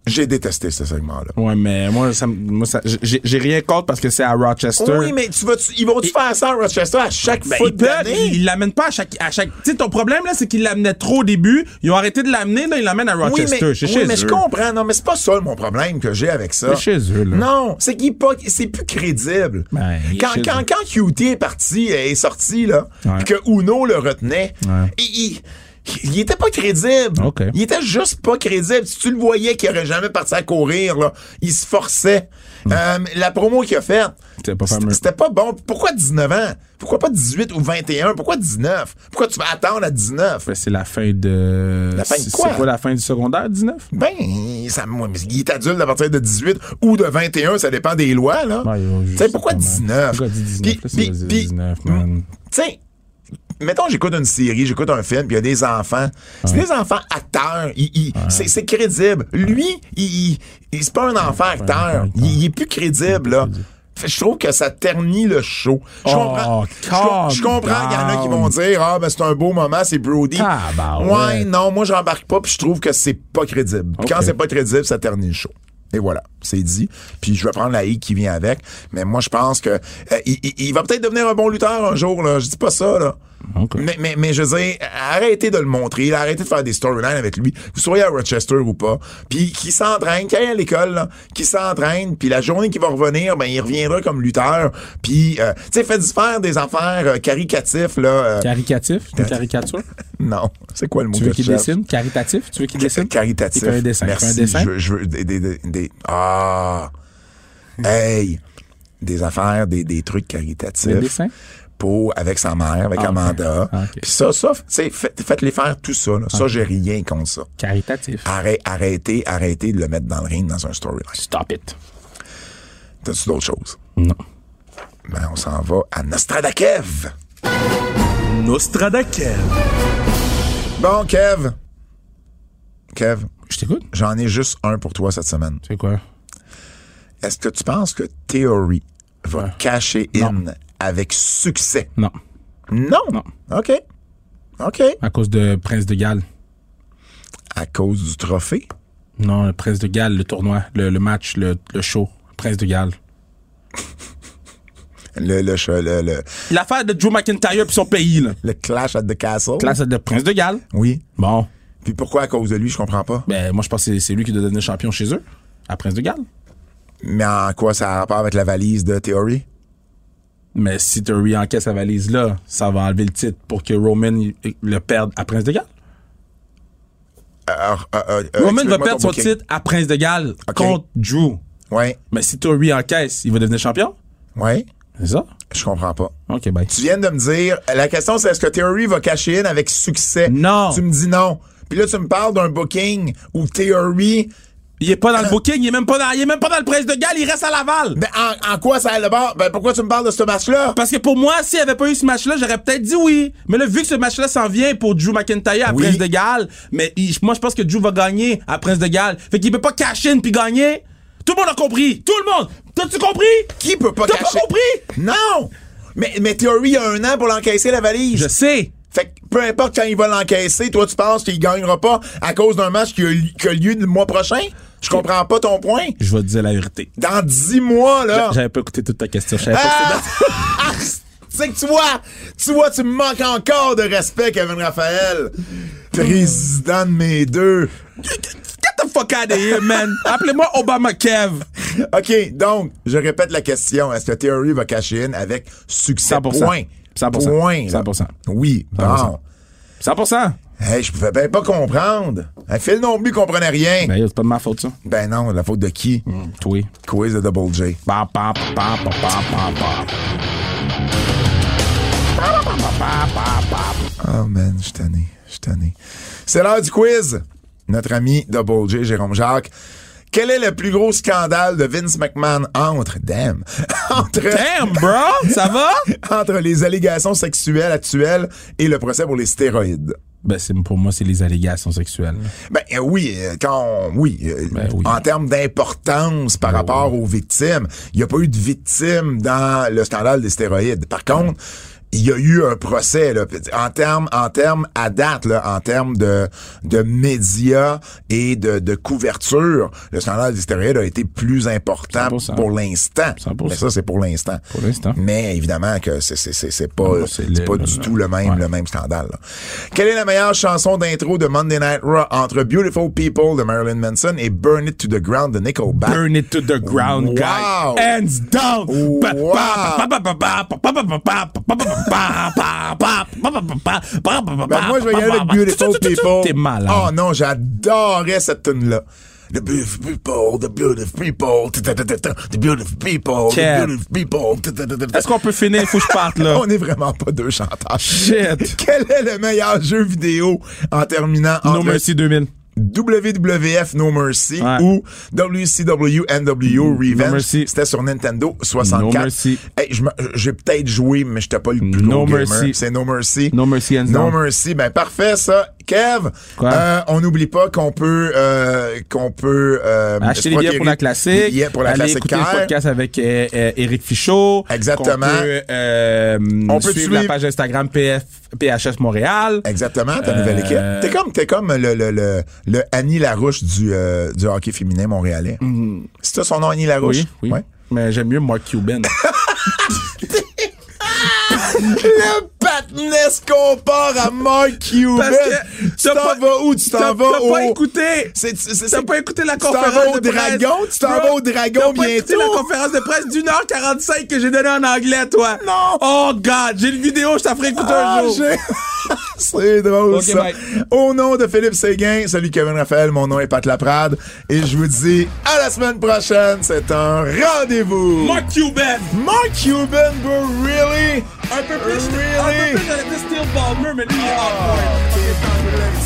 J'ai détesté ce segment-là. Ouais, mais moi, ça, me- moi ça, j'ai rien contre parce que c'est à Rochester. Oui, mais tu vas, ils vont-tu faire ça à Rochester à chaque Ben, fois ils l'amènent pas à chaque, à chaque, tu sais, ton problème, là, c'est qu'ils l'amenaient trop au début. Ils ont arrêté de l'amener, là, ils l'amènent à Oui, Rochester. mais, C'est oui, chez mais je comprends. Non, mais c'est pas ça mon problème que j'ai avec ça. C'est chez eux, là. Non, c'est qu'il pas, c'est plus crédible. Ben, quand, chez quand, quand QT est parti, est sorti, là, Ouais. pis que Uno le retenait, Ouais. il, il, il était pas crédible. Il était juste pas crédible. Si tu le voyais qu'il aurait jamais parti à courir, là, il se forçait. Euh, la promo qu'il a faite, C'était pas pas bon. Pourquoi 19 ans? Pourquoi pas 18 ou 21? Pourquoi 19? Pourquoi tu vas attendre à 19? Ben, c'est la fin de. La fin de quoi? C'est quoi? la fin du secondaire, 19? Ben, ça, moi, mais il est adulte à partir de 18 ou de 21, ça dépend des lois, là. Tu sais, pourquoi comment- 19? Pourquoi dit 19? Puis- puis- vas-y, puis- 19, man. Tu sais, mettons, j'écoute une série, j'écoute un film, puis il y a des enfants. C'est des enfants acteurs. Il- il- c'est, c'est crédible. Lui, il, il- c'est pas un enfant acteur. Il, est plus crédible, là. Je trouve que ça ternit le show. Je Oh, comprends. Je, je comprends qu'il y en a qui vont dire Ah, ben c'est un beau moment, c'est Brody. Tabarouette. ouais, non, moi j'embarque pas, puis je trouve que c'est pas crédible. Puis Ok. Quand c'est pas crédible, ça ternit le show. Et voilà, c'est dit. Puis je vais prendre la I qui vient avec. Mais moi, je pense que euh, il va peut-être devenir un bon lutteur un jour. Là. Je dis pas ça. Là. Mais, mais, mais je veux dire, arrêtez de le montrer. Arrêtez de faire des storylines avec lui. Vous soyez à Rochester ou pas. Puis qui s'entraîne, qui aille à l'école, qui s'entraîne. Puis la journée qu'il va revenir, ben il reviendra comme lutteur. Puis, euh, tu sais, faites faire des affaires euh, caricatives. Là, euh, Caricatif? Une caricature? (laughs) non, c'est quoi le mot Tu veux qu'il dessine? Caritatif? Tu veux qu'il dessine? Caritatif. Il fait un dessin. Merci. un dessin? Je veux, je veux des, des, des, des- ah, hey, des affaires, des, des trucs caritatifs. Des dessins? Avec sa mère, avec Ah. Amanda. Ah. Puis ça, ça, tu sais, faites, faites-les faire tout ça, là. Ça, j'ai rien contre ça. Caritatif. Arrête, arrêtez, arrêtez de le mettre dans le ring dans un storyline. Stop it. T'as-tu d'autres choses? Non. Ben, on s'en va à Nostradakev. Nostradakev. Bon, Kev. Kev, Je t'écoute. j'en ai juste un pour toi cette semaine. C'est quoi? Est-ce que tu penses que Theory va Ouais. cacher Non. in avec succès? Non. Non? Non. OK. OK. À cause de Prince de Galles. À cause du trophée? Non, le Prince de Galles, le tournoi, le, le match, le, le show. Prince de Galles. (laughs) Le, le, ch- le, le, L'affaire de Drew McIntyre puis son pays, là. le clash at the castle? Classe de Prince de Galles. Oui. Bon. Puis pourquoi à cause de lui, je comprends pas? Ben, moi, je pense que c'est- c'est lui qui doit devenir champion chez eux. À Prince de Galles. Mais en quoi ça a rapport avec la valise de Theory? Mais si Theory encaisse sa valise là, ça va enlever le titre pour que Roman le perde à Prince de Galles. Euh, euh, euh, Roman va perdre son booking. titre à Prince de Galles contre Drew. Ouais, Mais si Theory encaisse, il va devenir champion? ouais. C'est ça? Je comprends pas. OK, bye. Tu viens de me dire, la question c'est est-ce que Theory va cacher in avec succès? Non. Tu me dis non. Puis là, tu me parles d'un booking où Theory, Il est pas dans le booking, il est même pas dans, il est même pas dans le Prince de Galles, il reste à Laval. ben, en, en quoi ça allait bas? Ben, pourquoi tu me parles de ce match-là? Parce que pour moi, s'il n'y avait pas eu ce match-là, j'aurais peut-être dit oui. Mais là, vu que ce match-là s'en vient pour Drew McIntyre à Oui. Prince de Galles, mais il- moi, je pense que Drew va gagner à Prince de Galles. Fait qu'il peut pas cash in puis gagner. Tout le monde a compris. Tout le monde. T'as-tu compris? Qui peut pas T'as cacher? pas compris? Non! Mais, mais Theory a un an pour l'encaisser, la valise. Je sais. Fait que peu importe quand il va l'encaisser, toi, tu penses qu'il gagnera pas à cause d'un match qui a, li- qui a lieu le mois prochain? Je comprends pas ton point. Je vais te dire la vérité. Dans dix mois, là. J'avais pas écouté toute ta question. Je savais pas que Ah! (laughs) C'est que tu vois, tu vois, tu me manques encore de respect, Kevin Raphaël. Président de mes deux. Get the fuck out of here, man. Appelez-moi Obama Kev. OK, donc, je répète la question. Est-ce que Theory va cacher in avec succès? 100%. Point. 100%. Point. là. 100%. Oui, bon. 100%. 100%. Hey, je pouvais ben pas comprendre. Hey, Phil non plus comprenait rien. Ben, c'est pas de ma faute, ça. Ben non, la faute de qui? Toi. Quiz de Double J. Ba, ba, ba. Oh man, je suis tanné, je suis tanné. C'est l'heure du quiz. Notre ami Double J, Jérôme Jacques. Quel est le plus gros scandale de Vince McMahon entre, damn, (laughs) entre, Damn, bro! Ça va? (laughs) entre les allégations sexuelles actuelles et le procès pour les stéroïdes? Ben, c'est, pour moi, c'est les allégations sexuelles. Ben euh, oui, euh, quand oui, euh, Ben oui. en termes d'importance par rapport aux victimes, il n'y a pas eu de victimes dans le scandale des stéroïdes. Par contre, il y a eu un procès là, en termes en termes à date là, en termes de de médias et de, de couverture, le scandale des stéroïdes a été plus important 100%. pour l'instant. 100%. Mais ça c'est pour l'instant. Pour l'instant. Mais évidemment que c'est c'est c'est pas c'est pas du tout le même ouais. le même scandale. là. Quelle est la meilleure chanson d'intro de Monday Night Raw entre Beautiful People de Marilyn Manson et Burn It to the Ground de Nickelback? Burn it to the ground, Wow. guy. Hands down. Wow. Ben, moi, je vais y aller avec Beautiful People. Oh non, j'adorais cette tune-là. The beautiful people, the beautiful people, the beautiful people, the beautiful people. Est-ce qu'on peut finir? Faut que je parte, là. On est vraiment pas deux chanteurs. Shit. Quel est le meilleur jeu vidéo en terminant No entre Mercy 2000. WWF No Mercy Ouais. ou WCW NWO Revenge. Mercy. C'était sur Nintendo 64. No Mercy. Hey, j'ai peut-être joué, mais j'étais pas le plus No gros gamer. C'est No Mercy. No Mercy, No. Mercy. Ben, parfait, ça. Kev, euh, on n'oublie pas qu'on peut, euh, qu'on peut, euh, Acheter les se billets pour la classique. des billets pour la aller classique écouter le podcast avec euh, euh, Éric Fichaud. Exactement. Peut, On peut suivre suivre- la page Instagram PF, PHS Montréal. Exactement, ta nouvelle équipe. T'es comme, t'es comme le, le, le, le Annie Larouche du, du hockey féminin montréalais. C'est ça son nom, Annie Larouche? Oui, oui. Ouais. Mais j'aime mieux Mark Cuban. (laughs) (laughs) Le patness compare à Mark Cuban. Parce que tu t'en vas où? Tu T'as t'en vas t'as au... pas écouté. T'as pas écouté la Tu t'en conférence vas au de presse. dragon? Tu t'en vas au dragon T'as pas écouté bientôt? la conférence de presse d'une heure 45 que j'ai donnée en anglais, toi. Non. Oh, God. J'ai une vidéo, je t'en ferai écouter Ah, un jour. (laughs) C'est drôle, Ok, ça. bye. Au nom de Philippe Séguin, salut Kevin Raphaël, mon nom est Pat Laprade, et je vous dis à la semaine prochaine, c'est un rendez-vous. Mark Cuban. Mark Cuban, bro, really? Un peu plus. Really? Un peu plus, j'aurais dit Steel Ballmer, mais lui, il est